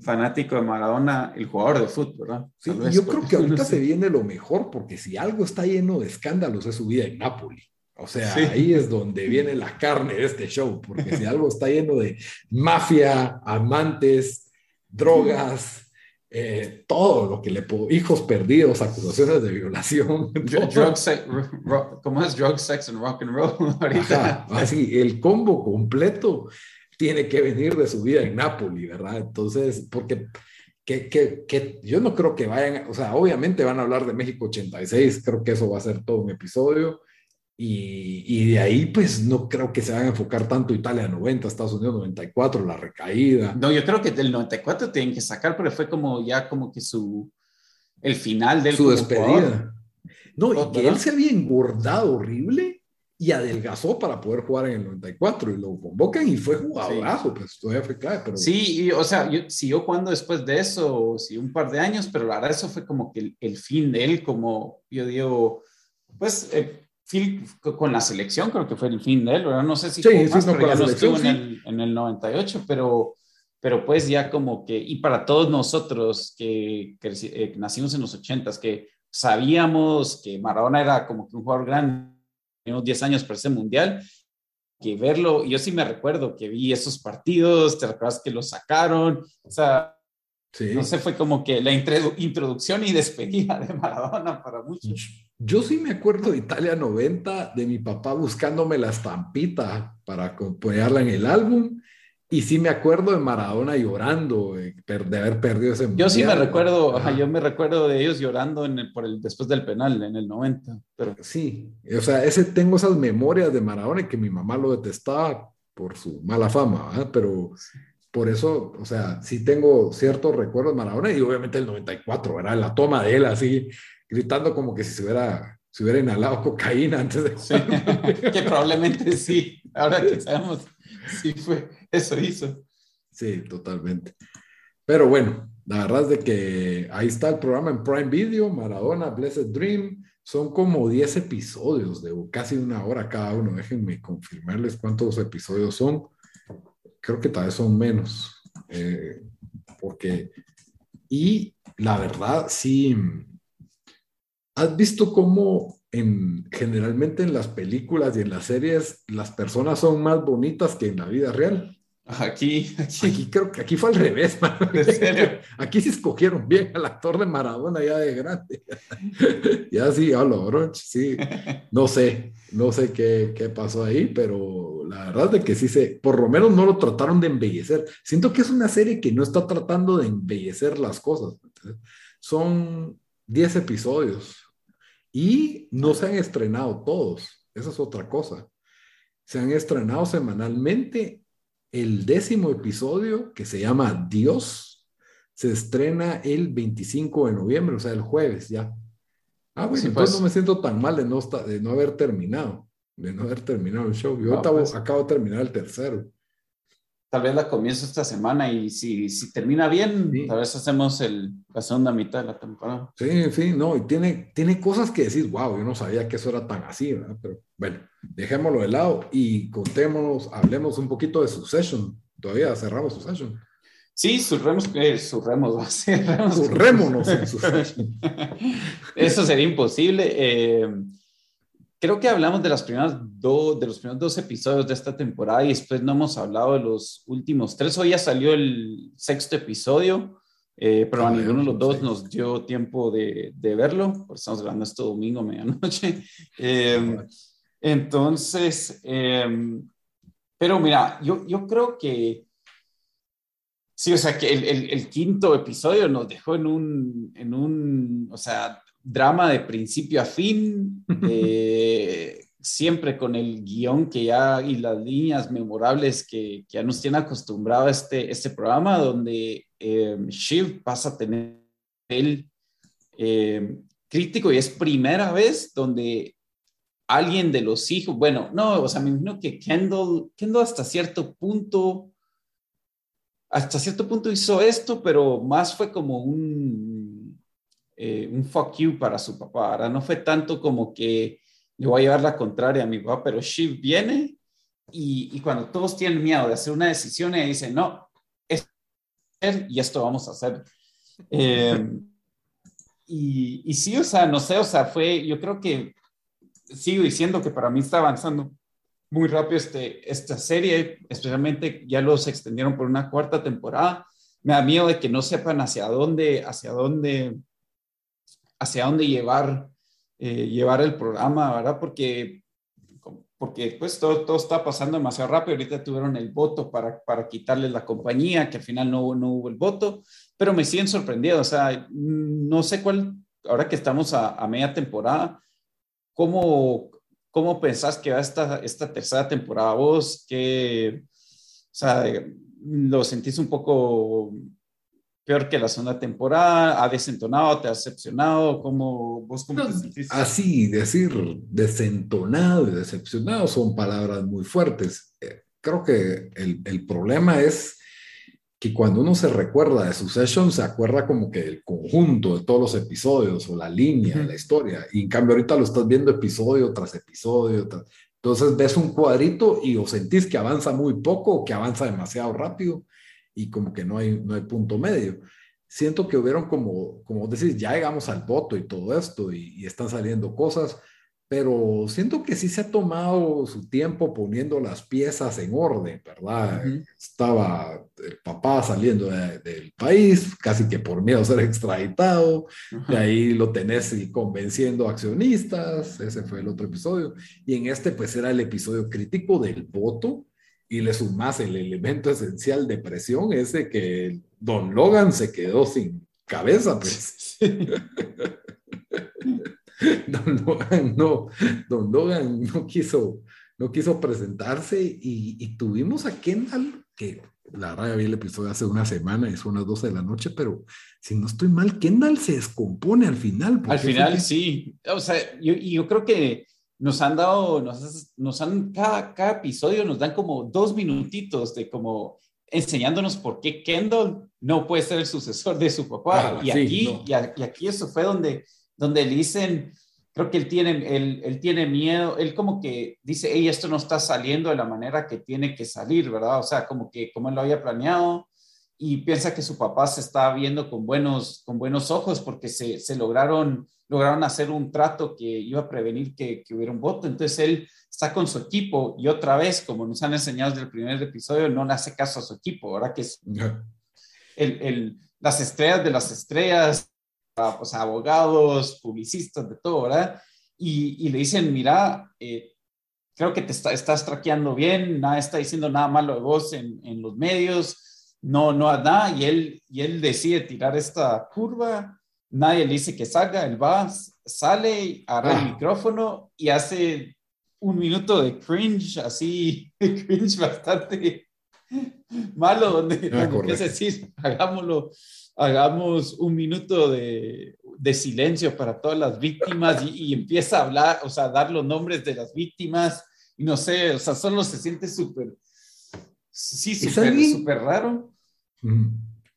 fanático de Maradona, el jugador de fútbol, ¿verdad? Sí, yo creo que ahorita se viene lo mejor, porque si algo está lleno de escándalos es su vida en Napoli. O sea, ahí es donde viene la carne de este show, porque si algo está lleno de mafia, amantes, drogas, eh, todo lo que le puedo, hijos perdidos, acusaciones de violación. ¿Cómo es? Drug, sex and rock and roll. Ahorita. así, el combo completo tiene que venir de su vida en Napoli, ¿verdad? Entonces, porque que, que, que, yo no creo que vayan, o sea, obviamente van a hablar de México 86, creo que eso va a ser todo un episodio, y, y, de ahí, pues no creo que se vayan a enfocar tanto Italia 90, Estados Unidos 94, la recaída. No, yo creo que del 94 tienen que sacar, pero fue como ya como que su, el final del... Su despedida. No, y que él se había engordado horrible y adelgazó para poder jugar en el 94 y lo convocan y fue jugadorazo, pues todavía fue clave. Pero... Sí, o sea, yo, siguió jugando después de eso, sí, un par de años, pero la verdad eso fue como que el, el fin de él, como yo digo, pues... Eh, con la selección, creo que fue el fin de él, ¿verdad? No sé si sí, más, pero ya no estuvo en, el, en el 98, pero, pero pues ya como que, y para todos nosotros que, eh, nacimos en los 80 que sabíamos que Maradona era como que un jugador grande, unos 10 años para ese mundial, que verlo, yo sí me recuerdo que vi esos partidos, te recuerdas que lo sacaron, o sea, no sé, fue como que la introducción y despedida de Maradona para muchos. Yo sí me acuerdo de Italia 90, de mi papá buscándome la estampita para acompañarla en el álbum. Y sí me acuerdo de Maradona llorando de, haber perdido ese mundial. Yo sí me recuerdo, yo me recuerdo de ellos llorando en el, por el, después del penal en el 90. Pero... Sí, o sea, ese, tengo esas memorias de Maradona y que mi mamá lo detestaba por su mala fama, pero por eso, o sea, sí tengo ciertos recuerdos de Maradona y obviamente el 94, ¿verdad? La toma de él así, gritando como que si se hubiera, se hubiera inhalado cocaína antes de... Sí, que probablemente sí, ahora que sabemos, sí fue, eso hizo. Sí, totalmente. Pero bueno, la verdad es de que ahí está el programa en Prime Video, Maradona, Blessed Dream. Son como 10 episodios de casi una hora cada uno. Déjenme confirmarles cuántos episodios son. Creo que tal vez son menos. Eh, porque, y la verdad, sí, ¿Has visto cómo en, generalmente en las películas y en las series las personas son más bonitas que en la vida real? Aquí, aquí. creo que aquí fue al revés, Aquí sí escogieron bien al actor de Maradona ya de grande. ya sí, hola, sí. No sé, no sé qué, qué, pasó ahí, pero la verdad es que sí se, por lo menos no lo trataron de embellecer. Siento que es una serie que no está tratando de embellecer las cosas. Son 10 episodios y no se han estrenado todos, esa es otra cosa. Se han estrenado semanalmente. El décimo episodio, que se llama Dios, se estrena el 25 de noviembre, o sea, el jueves ya. Ah, bueno, entonces pues. no me siento tan mal de no, de no haber terminado, de no haber terminado el show. Yo pues. acabo de terminar el tercero tal vez la comienzo esta semana y si, si termina bien, tal vez hacemos el, la segunda mitad de la temporada. Sí, sí, no, y tiene, tiene cosas que decir, wow, yo no sabía que eso era tan así, ¿verdad? Pero bueno, dejémoslo de lado y contémonos, hablemos un poquito de Succession. Todavía cerramos Succession. Sí, surremos, eh, surremos, surrémonos en Succession. Eso sería imposible. Eh, creo que hablamos de, las primeras dos, de los primeros dos episodios de esta temporada y después no hemos hablado de los últimos tres. Hoy ya salió el sexto episodio, eh, pero a ninguno de los dos nos dio tiempo de, de verlo, por estamos grabando esto domingo medianoche. Eh, entonces, eh, pero mira, yo, yo creo que sí, o sea, que el, el, el, quinto episodio nos dejó en un, en un, o sea, drama de principio a fin, eh, siempre con el guion que ya y las líneas memorables que, que ya nos tiene acostumbrado a este, este programa, donde eh, Shiv pasa a tener el eh, crítico y es primera vez donde alguien de los hijos, bueno, no, o sea, me imagino que Kendall, Kendall hasta cierto punto, hasta cierto punto hizo esto, pero más fue como un, eh, un fuck you para su papá, ahora no fue tanto como que le voy a llevar la contraria a mi papá, pero Shiv viene y, cuando todos tienen miedo de hacer una decisión, ella dice, no, es y esto vamos a hacer. Eh, y, y sí, o sea, no sé, o sea, fue, yo creo que sigo diciendo que para mí está avanzando muy rápido este, esta serie, especialmente ya los extendieron por una cuarta temporada. Me da miedo de que no sepan hacia dónde, hacia dónde, hacia dónde llevar, eh, llevar el programa, ¿verdad? Porque, porque pues todo, todo está pasando demasiado rápido. Ahorita tuvieron el voto para, para quitarles la compañía, que al final no, no hubo el voto, pero me siguen sorprendiendo. O sea, no sé cuál, ahora que estamos a, a media temporada, ¿Cómo, cómo pensás que va esta, esta tercera temporada vos? ¿Qué, o sea, ¿Lo sentís un poco peor que la segunda temporada? ¿Ha desentonado? ¿Te ha decepcionado? ¿Cómo, ¿Vos cómo te sentís? Así, decir desentonado y decepcionado son palabras muy fuertes. Eh, creo que el, el problema es que cuando uno se recuerda de Succession, se acuerda como que el conjunto de todos los episodios o la línea de la historia. Y en cambio ahorita lo estás viendo episodio tras episodio. Entonces ves un cuadrito y o sentís que avanza muy poco o que avanza demasiado rápido y como que no hay, no hay punto medio. Siento que hubieron como, como decís, ya llegamos al voto y todo esto y, y están saliendo cosas, pero siento que sí se ha tomado su tiempo poniendo las piezas en orden, ¿verdad? Uh -huh. Estaba el papá saliendo de, del país, casi que por miedo a ser extraditado, uh -huh. y ahí lo tenés y convenciendo accionistas, ese fue el otro episodio, y en este pues era el episodio crítico del voto, y le sumás el elemento esencial de presión, ese que Don Logan se quedó sin cabeza, pues. Don Logan no, Don Logan no quiso, no quiso presentarse y, y, tuvimos a Kendall, que la verdad vi el episodio hace una semana y son las 12 de la noche, pero si no estoy mal, Kendall se descompone al final. Al final, que... sí. O sea, yo, yo creo que nos han dado, nos, nos han, cada, cada episodio nos dan como dos minutitos de como enseñándonos por qué Kendall no puede ser el sucesor de su papá. Ah, y, sí, aquí, no. y, y, aquí eso fue donde donde le dicen, creo que él tiene, él, él tiene miedo, él como que dice, hey, esto no está saliendo de la manera que tiene que salir, ¿verdad? O sea, como que como él lo había planeado y piensa que su papá se está viendo con buenos, con buenos ojos porque se, se lograron, lograron hacer un trato que iba a prevenir que, que, hubiera un voto. Entonces él está con su equipo y otra vez, como nos han enseñado desde el primer episodio, no le hace caso a su equipo, ¿verdad? Que es el, el, las estrellas de las estrellas, pues, abogados, publicistas, de todo, ¿verdad? Y, y le dicen, mira, eh, creo que te está, estás traqueando bien, nada está diciendo nada malo de vos en, en los medios, no, no nada, y él, y él decide tirar esta curva, nadie le dice que salga, él va, sale, agarra ah. el micrófono y hace un minuto de cringe, así, cringe bastante malo, donde, ah, donde es decir, hagámoslo hagamos un minuto de, de silencio para todas las víctimas y, y, empieza a hablar, o sea, a dar los nombres de las víctimas y no sé, o sea, solo se siente súper, sí, súper, súper raro. Mm.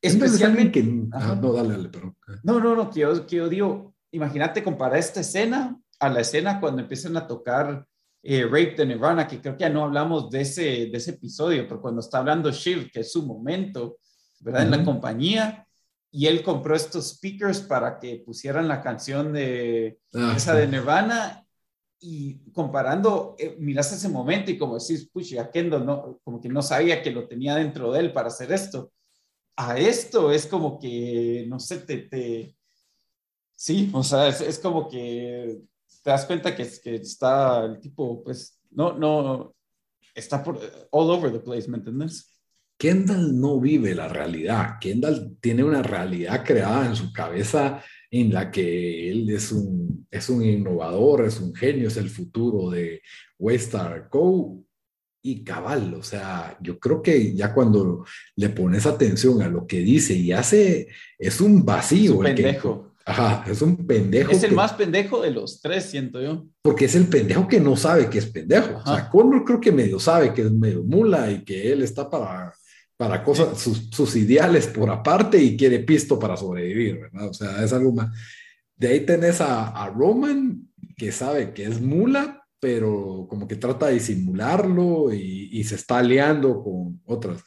Especialmente que... Ajá. No, dale, dale, pero... No, no, no, que yo, que yo digo, imagínate comparar esta escena a la escena cuando empiezan a tocar eh, Rape de Nirvana, que creo que ya no hablamos de ese, de ese episodio, pero cuando está hablando Shiv, que es su momento, ¿verdad? Uh -huh. En la compañía, y él compró estos speakers para que pusieran la canción de ah, esa de Nirvana y comparando, eh, miras ese momento y como decís, pucha, Kendall no, como que no sabía que lo tenía dentro de él para hacer esto. A esto es como que, no sé, te, te sí, o sea, es, es, como que te das cuenta que, que está el tipo, pues, no, no, está por all over the place, ¿me? Kendall no vive la realidad. Kendall tiene una realidad creada en su cabeza en la que él es un, es un innovador, es un genio, es el futuro de Waystar Co. Y cabal, o sea, yo creo que ya cuando le pones atención a lo que dice y hace, es un vacío. Es un pendejo. ajá, es un pendejo. Es el más pendejo de los tres, siento yo. Porque es el pendejo que no sabe que es pendejo. O sea, Connor creo que medio sabe que es medio mula y que él está para para cosas, sus, ideales por aparte y quiere pisto para sobrevivir, ¿verdad? O sea, es algo más. De ahí tenés a, Roman, que sabe que es mula, pero como que trata de disimularlo y, se está aliando con otras.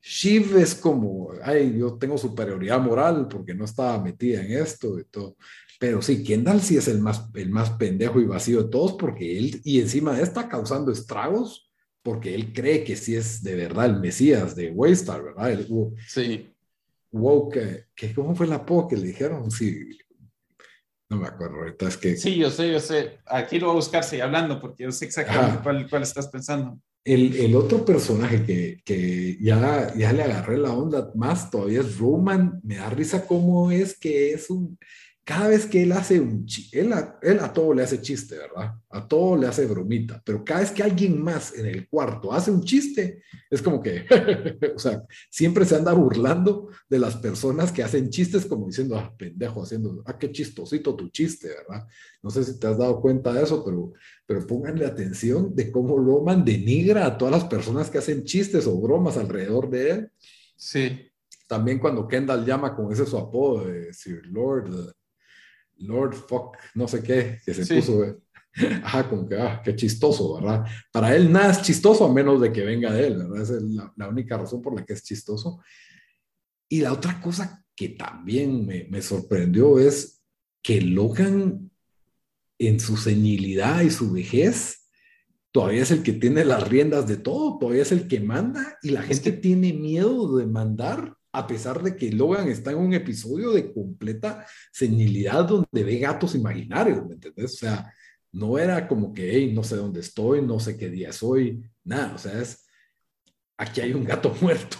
Shiv es como, ay, yo tengo superioridad moral porque no estaba metida en esto y todo. Pero sí, Kendall sí es el más, el más pendejo y vacío de todos porque él, y encima de está causando estragos porque él cree que sí es de verdad el Mesías de Waystar, ¿verdad? El, sí. Wow, que, ¿cómo fue la po que le dijeron? Sí, no me acuerdo ahorita, es que... Sí, yo sé, yo sé. Aquí lo voy a buscar, sí, hablando, porque yo sé exactamente cuál, cuál, estás pensando. El, el otro personaje que, que, ya, ya le agarré la onda más todavía es Roman. Me da risa cómo es que es un cada vez que él hace un chiste, él, a, todo le hace chiste, ¿verdad? A todo le hace bromita, pero cada vez que alguien más en el cuarto hace un chiste, es como que, o sea, siempre se anda burlando de las personas que hacen chistes como diciendo, ah, pendejo, haciendo, ah, qué chistosito tu chiste, ¿verdad? No sé si te has dado cuenta de eso, pero, pero pónganle atención de cómo Roman denigra a todas las personas que hacen chistes o bromas alrededor de él. Sí. También cuando Kendall llama con ese su apodo de Sir Lord, Lord Fuck, no sé qué, que se puso, eh. ajá, como que, ah, qué chistoso, ¿verdad? Para él nada es chistoso a menos de que venga de él, ¿verdad? Esa es la, única razón por la que es chistoso. Y la otra cosa que también me, me sorprendió es que Logan, en su senilidad y su vejez, todavía es el que tiene las riendas de todo, todavía es el que manda y la gente tiene miedo de mandar a pesar de que Logan está en un episodio de completa senilidad donde ve gatos imaginarios, ¿me entendés? O sea, no era como que, hey, no sé dónde estoy, no sé qué día soy, nada, o sea, es, aquí hay un gato muerto.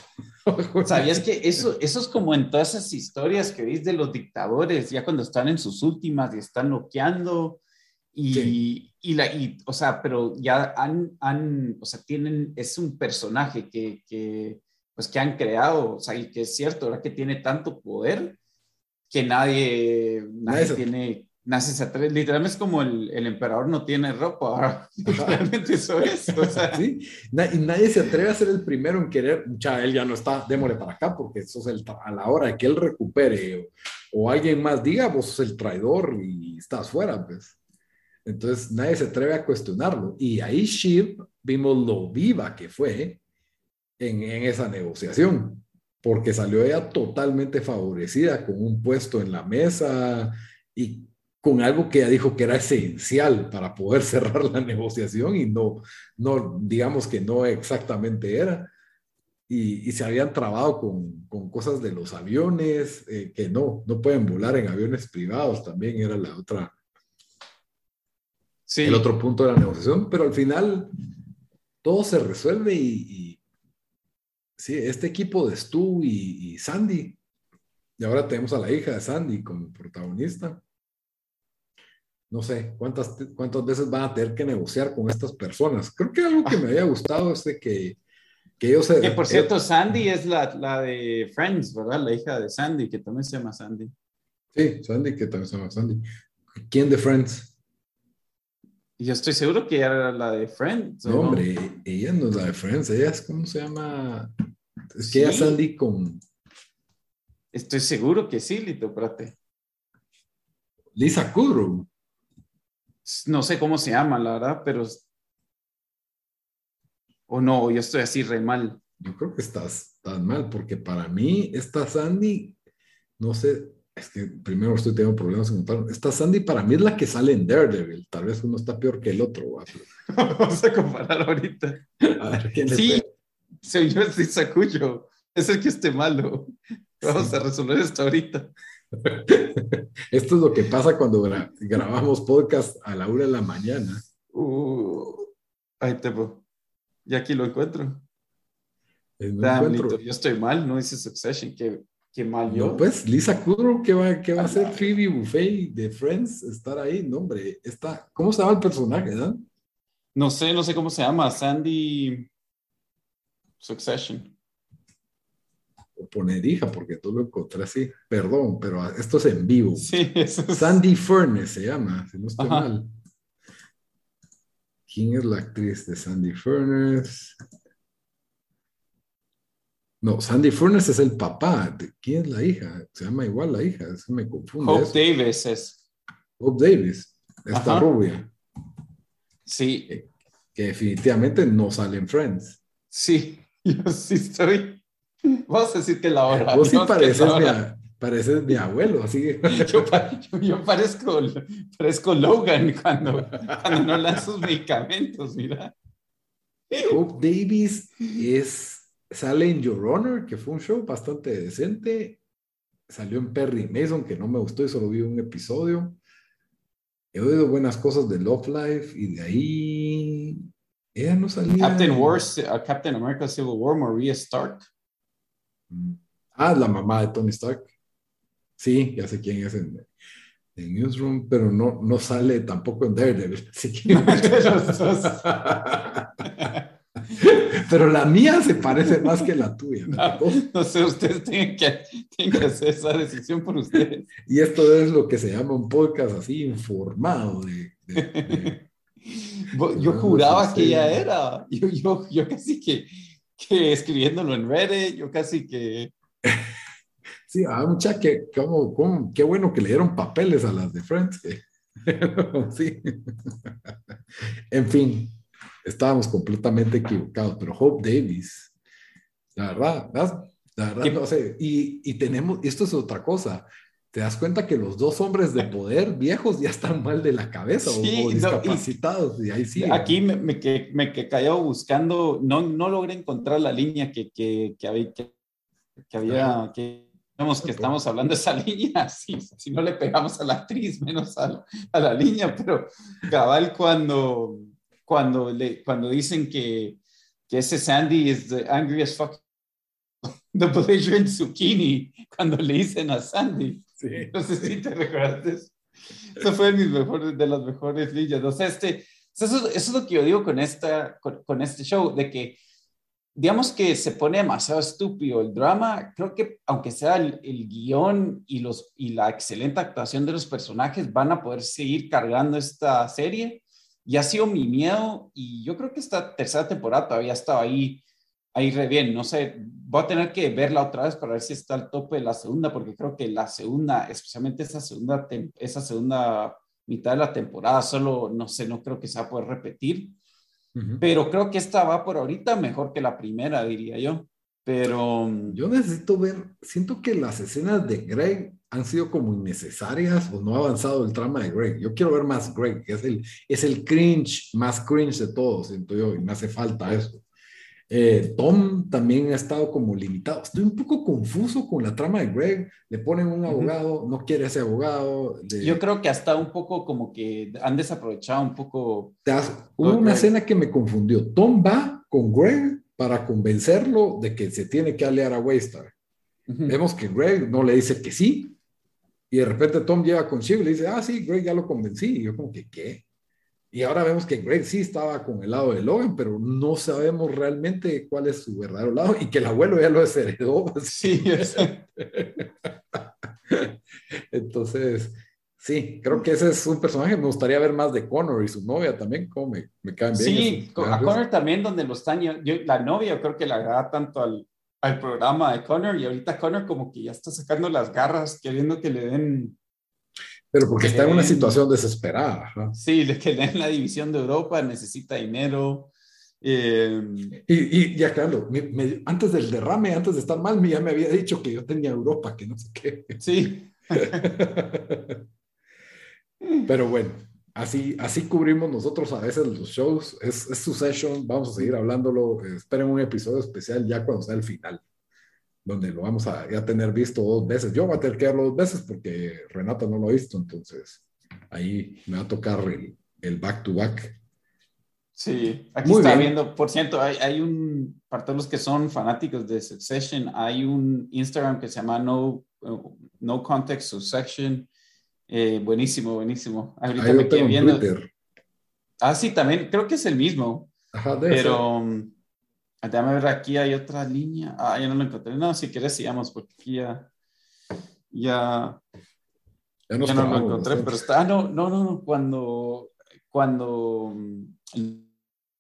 ¿Sabías que eso, eso es como en todas esas historias que veis de los dictadores, ya cuando están en sus últimas y están noqueando y, y, la, y o sea, pero ya han, han, o sea, tienen, es un personaje que, que pues que han creado, o sea, y que es cierto, ahora que tiene tanto poder que nadie, nadie tiene, nace se atreve, literalmente es como el, el, emperador no tiene ropa, literalmente eso es, o sea. Sí, y nadie se atreve a ser el primero en querer, ya él ya no está, démosle para acá, porque eso es el, a la hora de que él recupere o, alguien más diga, vos sos el traidor y estás fuera, pues. Entonces nadie se atreve a cuestionarlo. Y ahí Shiv vimos lo viva que fue, en, esa negociación, porque salió ella totalmente favorecida con un puesto en la mesa y con algo que ella dijo que era esencial para poder cerrar la negociación y no, no digamos que no exactamente era. Y, se habían trabado con, con, cosas de los aviones, eh, que no, no pueden volar en aviones privados, también era la otra, sí. el otro punto de la negociación, pero al final todo se resuelve y sí, este equipo de Stu y, Sandy, y ahora tenemos a la hija de Sandy como protagonista. No sé cuántas, cuántas veces van a tener que negociar con estas personas. Creo que algo que me había gustado es de que, que ellos se... Que por cierto, Sandy es la, la de Friends, ¿verdad? La hija de Sandy, que también se llama Sandy. Sí, Sandy, que también se llama Sandy. ¿Quién de Friends? Yo estoy seguro que era la de Friends. No, hombre, ella no es la de Friends, ella es, ¿cómo se llama? Es que ella Sandy con... Estoy seguro que sí, Lito, espérate. Lisa Kudrow. No sé cómo se llama, la verdad, pero... O no, yo estoy así re mal. Yo creo que estás tan mal, porque para mí esta Sandy, no sé, es que primero estoy teniendo problemas con encontrar. Esta Sandy para mí es la que sale en Daredevil. Tal vez uno está peor que el otro. Vamos a comparar ahorita. A ver, ¿quién sí, soy yo, sí, Sacuyo. Es el que esté malo. Vamos a resolver esto ahorita. Esto es lo que pasa cuando grabamos podcast a la una de la mañana. Uh, ahí te voy. Y aquí lo encuentro. yo estoy mal, no dice Succession, que Qué mal yo. pues Lisa Kudrow, ¿qué va, qué va a hacer Phoebe Buffet de Friends? Estar ahí, no, hombre. Está, ¿Cómo se llama el personaje, no? No sé, no sé cómo se llama. Sandy Succession. O poner hija, porque tú lo encontré así. Perdón, pero esto es en vivo. Sí, eso es... Sandy Furness se llama, si no estoy mal. ¿Quién es la actriz de Sandy Furness? No, Sandy Furnace es el papá. ¿Quién es la hija? Se llama igual la hija. Eso me confunde. Hope Davis es. Hope Davis, esta rubia. Sí. Que, definitivamente no sale en Friends. Sí, yo sí estoy. Vamos a decir que la hora. Vos sí pareces, mi, abuelo, así. Yo, yo, parezco, parezco Logan cuando, cuando no dan sus medicamentos, mira. Hope Davis es Sale en Your Honor, que fue un show bastante decente. Salió en Perry Mason, que no me gustó y solo vi un episodio. He oído buenas cosas de Love Life y de ahí ella no salía. Captain, War, uh, Captain America Civil War, Maria Stark. Mm. Ah, la mamá de Tony Stark. Sí, ya sé quién es en, Newsroom, pero no, no sale tampoco en Daredevil. Así que... Pero la mía se parece más que la tuya. No, sé, ustedes tienen que, tienen que, hacer esa decisión por ustedes. Y esto es lo que se llama un podcast así informado de... yo juraba que ella era. Yo, yo, yo casi que, que escribiéndolo en Reddit, yo casi que... Sí, ah, mucha que, como, qué bueno que le dieron papeles a las de Friends. sí. en fin, estábamos completamente equivocados, pero Hope Davis, la verdad, la verdad, no sé, y, y, tenemos, esto es otra cosa, te das cuenta que los dos hombres de poder viejos ya están mal de la cabeza o, discapacitados, y, ahí sí. Aquí me, me, que, me que cayó buscando, no, no logré encontrar la línea que, que, que había, que, había, que Vemos que estamos hablando de esa línea, si, si no le pegamos a la actriz, menos a, a la línea, pero cabal cuando, cuando, le, cuando dicen que, que ese Sandy es the angriest fuck the belligerent zucchini, cuando le dicen a Sandy. Sí. No sé si te recuerdas. Eso fue de, mis mejores, de las mejores líneas. O sea, este, eso, es lo que yo digo con, esta, con, este show, de que digamos que se pone demasiado estúpido el drama. Creo que aunque sea el, el, guion y, los, y la excelente actuación de los personajes, van a poder seguir cargando esta serie y ha sido mi miedo y yo creo que esta tercera temporada todavía estaba ahí, ahí re bien. No sé, voy a tener que verla otra vez para ver si está al tope de la segunda, porque creo que la segunda, especialmente esa segunda, esa segunda mitad de la temporada, solo, no sé, no creo que se va a poder repetir. Pero creo que esta va por ahorita mejor que la primera, diría yo. Pero... Yo necesito ver, siento que las escenas de Greg han sido como innecesarias o no ha avanzado el trama de Greg. Yo quiero ver más Greg, que es el, es el cringe, más cringe de todos, siento yo, y me hace falta eso. Eh, Tom también ha estado como limitado. Estoy un poco confuso con la trama de Greg. Le ponen un abogado, no quiere ese abogado. Yo creo que hasta un poco como que han desaprovechado un poco. Hubo una escena que me confundió. Tom va con Greg para convencerlo de que se tiene que aliar a Waystar. Vemos que Greg no le dice que sí, y de repente Tom llega consigo y le dice, ah, sí, Greg ya lo convencí. Y yo como que, ¿qué? Y ahora vemos que Greg sí estaba con el lado de Logan, pero no sabemos realmente cuál es su verdadero lado y que el abuelo ya lo desheredó. Sí, Entonces, sí, creo que ese es un personaje. Me gustaría ver más de Connor y su novia también, como me, me caen bien. Sí, a Connor también, donde lo están. Yo, la novia, creo que le agrada tanto al, al programa de Connor y ahorita Connor como que ya está sacando las garras queriendo que le den... Pero porque está en una situación desesperada. Sí, que le den la división de Europa, necesita dinero. Eh, y, y, ya claro, antes del derrame, antes de estar mal, ya me había dicho que yo tenía Europa, que no sé qué. Sí, Pero bueno, así, así cubrimos nosotros a veces los shows. Es, su session, vamos a seguir hablándolo. Esperen un episodio especial ya cuando sea el final, donde lo vamos a ya tener visto dos veces. Yo voy a tener que verlo dos veces porque Renata no lo ha visto, entonces ahí me va a tocar el, back to back. Sí, aquí está viendo, por cierto, hay, hay, un, para todos los que son fanáticos de Succession, hay un Instagram que se llama No, no Context Succession, eh, buenísimo, buenísimo. Ahorita me quedé viendo. Ah, sí, también, creo que es el mismo. Ajá, de Pero, um, déjame ver, aquí hay otra línea. Ah, ya no lo encontré. No, si quieres sigamos, porque aquí ya, ya, ya, no lo encontré, pero está, ah, no, no, no, no, cuando, cuando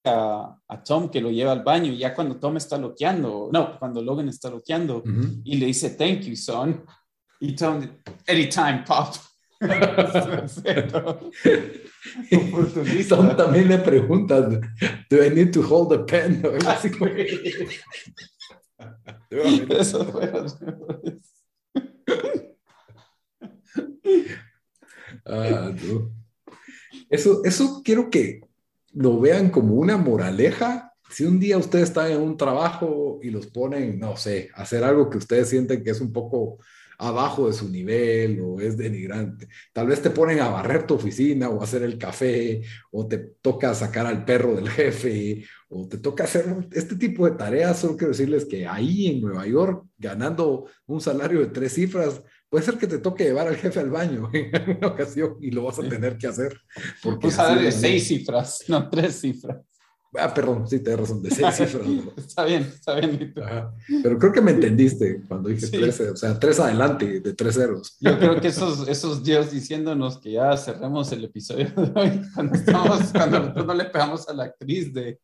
a, a, Tom que lo lleva al baño, ya cuando Tom está loqueando, no, cuando Logan está loqueando, y le dice, thank you, son, y Tom, anytime, pop. Son también le preguntas, ¿do I need to hold a pen? Eso fue ah, Eso, eso quiero que lo vean como una moraleja. Si un día ustedes están en un trabajo y los ponen, no sé, hacer algo que ustedes sienten que es un poco abajo de su nivel o es denigrante. Tal vez te ponen a barrer tu oficina o a hacer el café o te toca sacar al perro del jefe o te toca hacer este tipo de tareas. Solo quiero decirles que ahí en Nueva York, ganando un salario de tres cifras, puede ser que te toque llevar al jefe al baño en alguna ocasión y lo vas a tener que hacer. Porque un salario de seis cifras, no tres cifras. Ah, perdón, sí, tienes razón, de seis cifras. está bien, está bien. Pero creo que me entendiste cuando dije tres, o sea, tres adelante de tres ceros. Yo creo que esos, esos días diciéndonos que ya cerremos el episodio de hoy, cuando, estamos, cuando no le pegamos a la actriz de,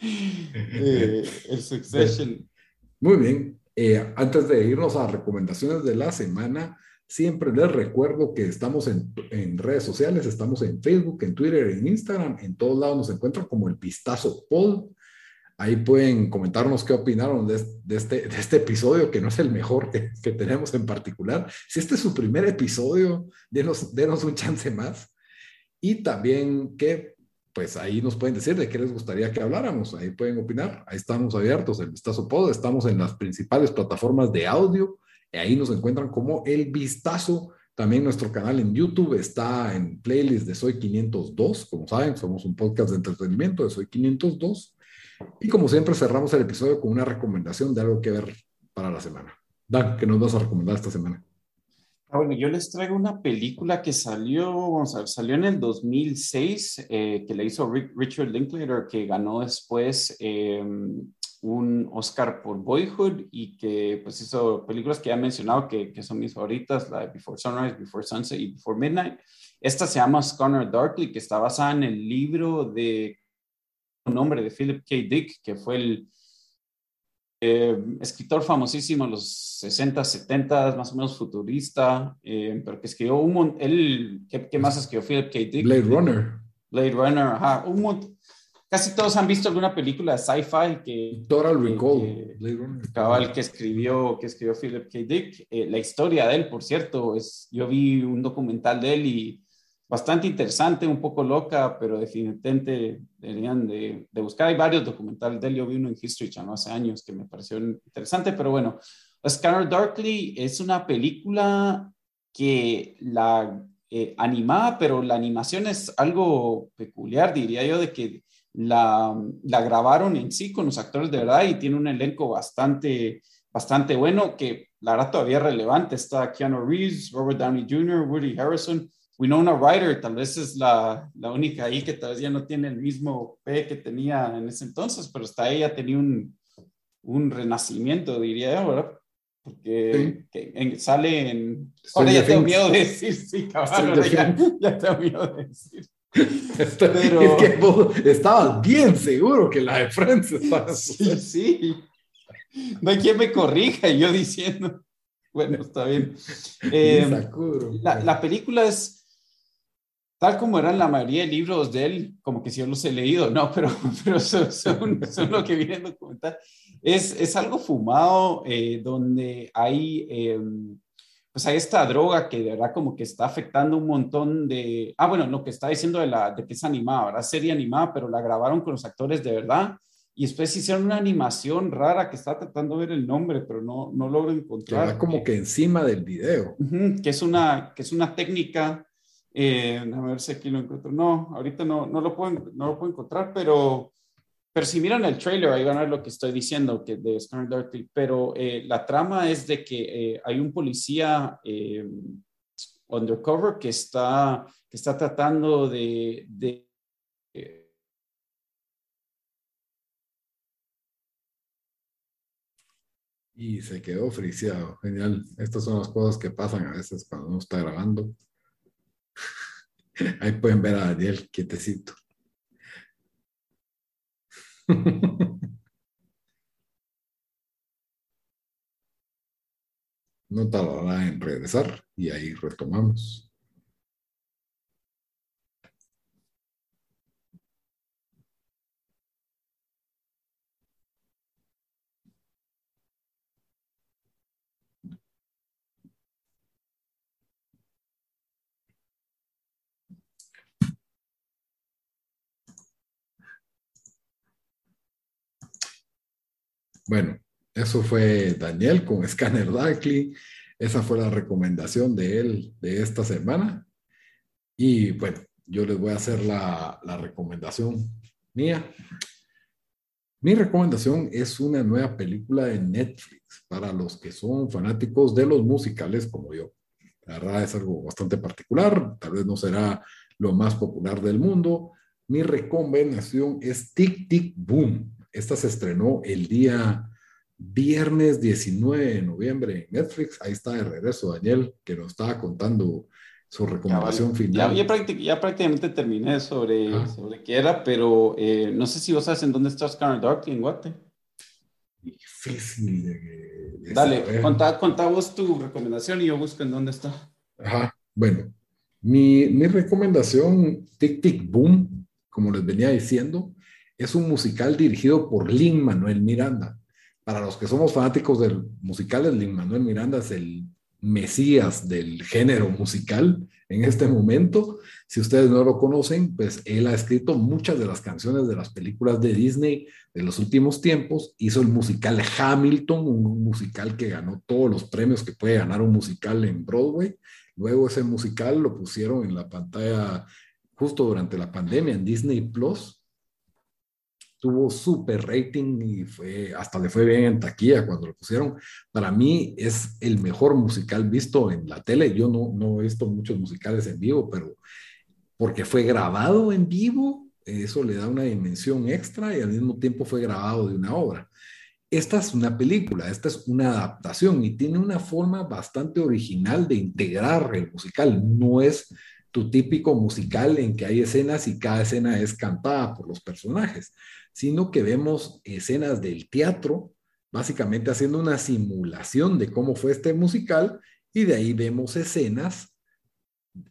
el Succession. Muy bien. Eh, antes de irnos a recomendaciones de la semana, Siempre les recuerdo que estamos en, redes sociales, estamos en Facebook, en Twitter, en Instagram, en todos lados nos encuentran como el Pistazo Pod. Ahí pueden comentarnos qué opinaron de, este, de este episodio, que no es el mejor que, tenemos en particular. Si este es su primer episodio, denos, denos un chance más. Y también que, pues ahí nos pueden decir de qué les gustaría que habláramos. Ahí pueden opinar. Ahí estamos abiertos, el Vistazo Pod. Estamos en las principales plataformas de audio Ahí nos encuentran como El Vistazo. También nuestro canal en YouTube está en playlist de Soy 502. Como saben, somos un podcast de entretenimiento de Soy 502. Y como siempre, cerramos el episodio con una recomendación de algo que ver para la semana. Dan, ¿qué nos vas a recomendar esta semana? Ah, bueno, yo les traigo una película que salió, vamos a ver, salió en el 2006, eh, que le hizo Richard Linklater, que ganó después eh, un Oscar por Boyhood y que pues hizo películas que ya he mencionado que, que, son mis favoritas, la de Before Sunrise, Before Sunset y Before Midnight. Esta se llama Scanner Darkly, que está basada en el libro de nombre de Philip K. Dick, que fue el eh, escritor famosísimo en los 60, 70, más o menos futurista, eh, pero que escribió un montón, él, ¿qué, más escribió Philip K. Dick? Blade Runner. Blade Runner, ajá, un montón casi todos han visto alguna película de sci-fi que... Total Recall. Que, cabal, que escribió, que escribió Philip K. Dick. Eh, la historia de él, por cierto, es, yo vi un documental de él y bastante interesante, un poco loca, pero definitivamente deberían de, de, buscar. Hay varios documentales de él, yo vi uno en History Channel hace años que me pareció interesante, pero bueno, Scanner Darkly es una película que la eh, animada, pero la animación es algo peculiar, diría yo, de que la, la, grabaron en sí con los actores de verdad y tiene un elenco bastante, bastante bueno que la verdad todavía es relevante. Está Keanu Reeves, Robert Downey Jr., Woody Harrison, Winona Ryder, tal vez es la, la única ahí que todavía no tiene el mismo P que tenía en ese entonces, pero hasta ella tenía un, un renacimiento, diría yo, ¿verdad? Porque sale en... Ahora ya tengo miedo de decir, sí, cabrón, ya, ya tengo miedo de decir. Pero... Es que vos estabas bien seguro que la de Friends estaba... Sí, sí. No hay quien me corrija yo diciendo, bueno, está bien. Eh, la, la, película es tal como eran la mayoría de libros de él, como que si yo los he leído, no, pero, pero son, son, lo que viene en documental. Es, es algo fumado eh, donde hay... Eh, pues hay esta droga que de verdad como que está afectando un montón de, ah, bueno, lo que está diciendo de, la, de que es animada, ¿verdad? Serie animada, pero la grabaron con los actores de verdad. Y después hicieron una animación rara que está tratando de ver el nombre, pero no, no logro encontrar. Que como que encima del video. que, es una, que es una técnica, eh, a ver si aquí lo encuentro. No, ahorita no, no, lo, puedo, no lo puedo encontrar, pero pero si miran el trailer, ahí van a ver lo que estoy diciendo que de Scanner Darkly. Pero eh, la trama es de que eh, hay un policía undercover que está, que está tratando de, de Y se quedó friseado. Genial. Estas son las cosas que pasan a veces cuando uno está grabando. Ahí pueden ver a Daniel quietecito. No tardará en regresar y ahí retomamos. Bueno, eso fue Daniel con Scanner Darkly. Esa fue la recomendación de él de esta semana. Y bueno, yo les voy a hacer la, recomendación mía. Mi recomendación es una nueva película de Netflix para los que son fanáticos de los musicales como yo. La verdad es algo bastante particular, tal vez no será lo más popular del mundo. Mi recomendación es Tic Tic Boom. Esta se estrenó el día viernes 19 de noviembre en Netflix. Ahí está de regreso Daniel, que nos estaba contando su recomendación final. Ya, ya, prácticamente terminé sobre, sobre qué era, pero eh, no sé si vos sabes en dónde está Scanner Dark en Guate. Difícil de, Dale, contá, contá, vos tu recomendación y yo busco en dónde está. Ajá, bueno. Mi, mi recomendación, Tic Tic Boom, como les venía diciendo, es un musical dirigido por Lin Manuel Miranda. Para los que somos fanáticos del musical, Lin Manuel Miranda es el mesías del género musical en este momento. Si ustedes no lo conocen, pues él ha escrito muchas de las canciones de las películas de Disney de los últimos tiempos. Hizo el musical Hamilton, un musical que ganó todos los premios que puede ganar un musical en Broadway. Luego ese musical lo pusieron en la pantalla justo durante la pandemia en Disney Plus tuvo súper rating y fue, hasta le fue bien en taquilla cuando lo pusieron. Para mí es el mejor musical visto en la tele. Yo no, no he visto muchos musicales en vivo, pero porque fue grabado en vivo, eso le da una dimensión extra y al mismo tiempo fue grabado de una obra. Esta es una película, esta es una adaptación y tiene una forma bastante original de integrar el musical. No es tu típico musical en que hay escenas y cada escena es cantada por los personajes, sino que vemos escenas del teatro, básicamente haciendo una simulación de cómo fue este musical, y de ahí vemos escenas,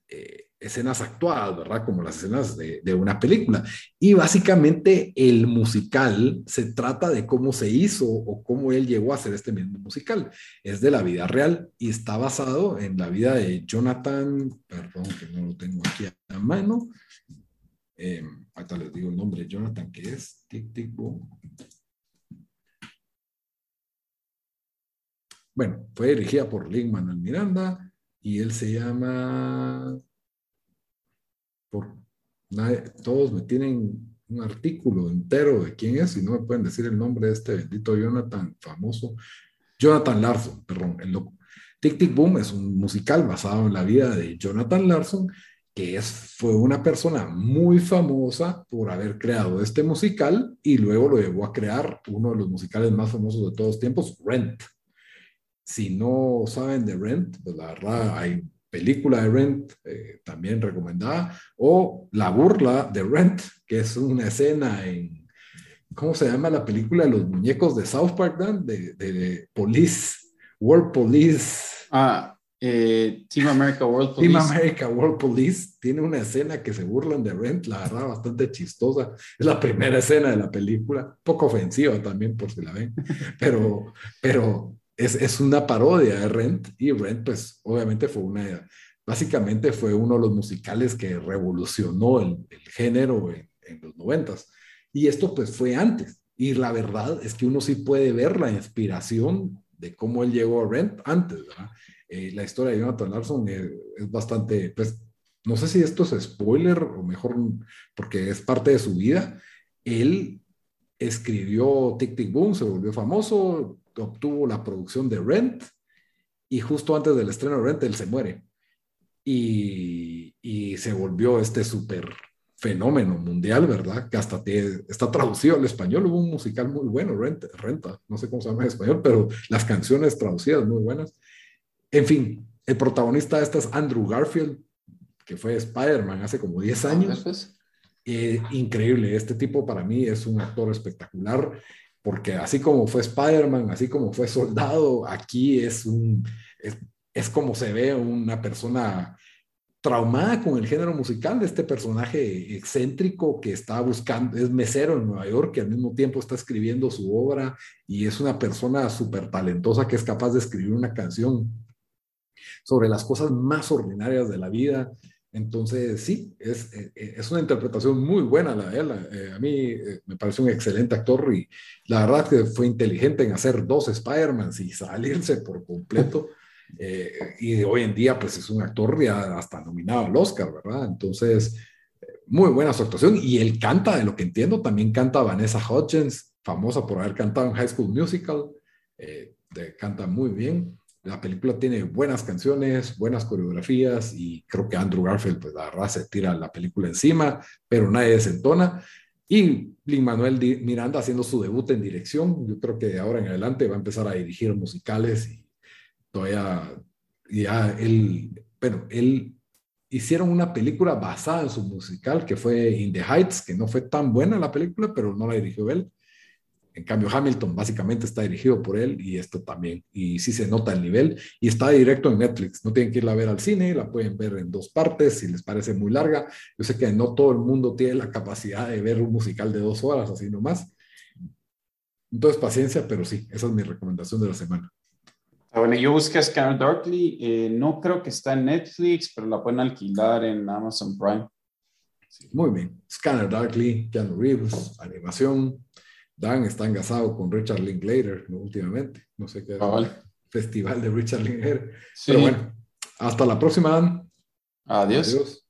eh, escenas actuadas, ¿verdad? Como las escenas de, de, una película. Y básicamente el musical se trata de cómo se hizo o cómo él llegó a hacer este mismo musical. Es de la vida real y está basado en la vida de Jonathan, perdón que no lo tengo aquí a mano, eh, les digo el nombre, Jonathan, que es Tic Tic Boom. Bueno, fue dirigida por Lin Manuel Miranda y él se llama. Por, todos me tienen un artículo entero de quién es y no me pueden decir el nombre de este bendito Jonathan famoso. Jonathan Larson, perdón, el loco. Tic Tic Boom es un musical basado en la vida de Jonathan Larson que es, fue una persona muy famosa por haber creado este musical y luego lo llevó a crear uno de los musicales más famosos de todos los tiempos, Rent. Si no saben de Rent, pues la verdad hay película de Rent eh, también recomendada, o La burla de Rent, que es una escena en, ¿cómo se llama la película de los muñecos de South Park, Dan? De, de Police, World Police. Ah, eh, Team America World Police. Team America World Police tiene una escena que se burlan de Rent, la verdad, bastante chistosa. Es la primera escena de la película, poco ofensiva también, por si la ven, pero, pero es, es, una parodia de Rent y Rent pues obviamente fue una, básicamente fue uno de los musicales que revolucionó el, el género en, en, los noventas. Y esto pues fue antes. Y la verdad es que uno sí puede ver la inspiración de cómo él llegó a Rent antes, ¿verdad? Eh, la historia de Jonathan Larson es, es bastante, pues no sé si esto es spoiler o mejor porque es parte de su vida. Él escribió Tic Tic Boom, se volvió famoso, obtuvo la producción de Rent y justo antes del estreno de Rent él se muere y, y se volvió este súper fenómeno mundial, ¿verdad? Que hasta te, está traducido al español, hubo un musical muy bueno, Rent, Renta, no sé cómo se llama en español, pero las canciones traducidas muy buenas. En fin, el protagonista de esta es Andrew Garfield, que fue Spider-Man hace como 10 años. Eh, increíble, este tipo para mí es un actor espectacular, porque así como fue Spider-Man, así como fue Soldado, aquí es un, es, es, como se ve una persona traumada con el género musical de este personaje excéntrico que está buscando, es mesero en Nueva York, que al mismo tiempo está escribiendo su obra y es una persona súper talentosa que es capaz de escribir una canción sobre las cosas más ordinarias de la vida entonces, sí, es, eh, eh, es, una interpretación muy buena la de él. Eh, a mí me parece un excelente actor y la verdad que fue inteligente en hacer dos Spider-Man y salirse por completo. y hoy en día, pues es un actor ya hasta nominado al Oscar, ¿verdad? Entonces, muy buena su actuación. Y él canta, de lo que entiendo, también canta Vanessa Hudgens, famosa por haber cantado en High School Musical. De, canta muy bien. La película tiene buenas canciones, buenas coreografías y creo que Andrew Garfield, pues la verdad, se tira la película encima, pero nadie desentona. Y Lin Manuel Miranda haciendo su debut en dirección. Yo creo que de ahora en adelante va a empezar a dirigir musicales y todavía, ya él, bueno, él hicieron una película basada en su musical que fue In the Heights, que no fue tan buena la película, pero no la dirigió él. En cambio, Hamilton básicamente está dirigido por él y esto también. Y sí se nota el nivel y está directo en Netflix. No tienen que irla a ver al cine, la pueden ver en dos partes si les parece muy larga. Yo sé que no todo el mundo tiene la capacidad de ver un musical de dos horas, así nomás. Entonces, paciencia, pero sí, esa es mi recomendación de la semana. Ah, bueno, yo busqué Scanner Darkly. Eh, no creo que está en Netflix, pero la pueden alquilar en Amazon Prime. muy bien. Scanner Darkly, Keanu Reeves, animación Dan está engasado con Richard Linklater ¿no? últimamente. No sé qué es. Festival de Richard Linklater. Pero bueno, hasta la próxima, Dan. Adiós. Adiós.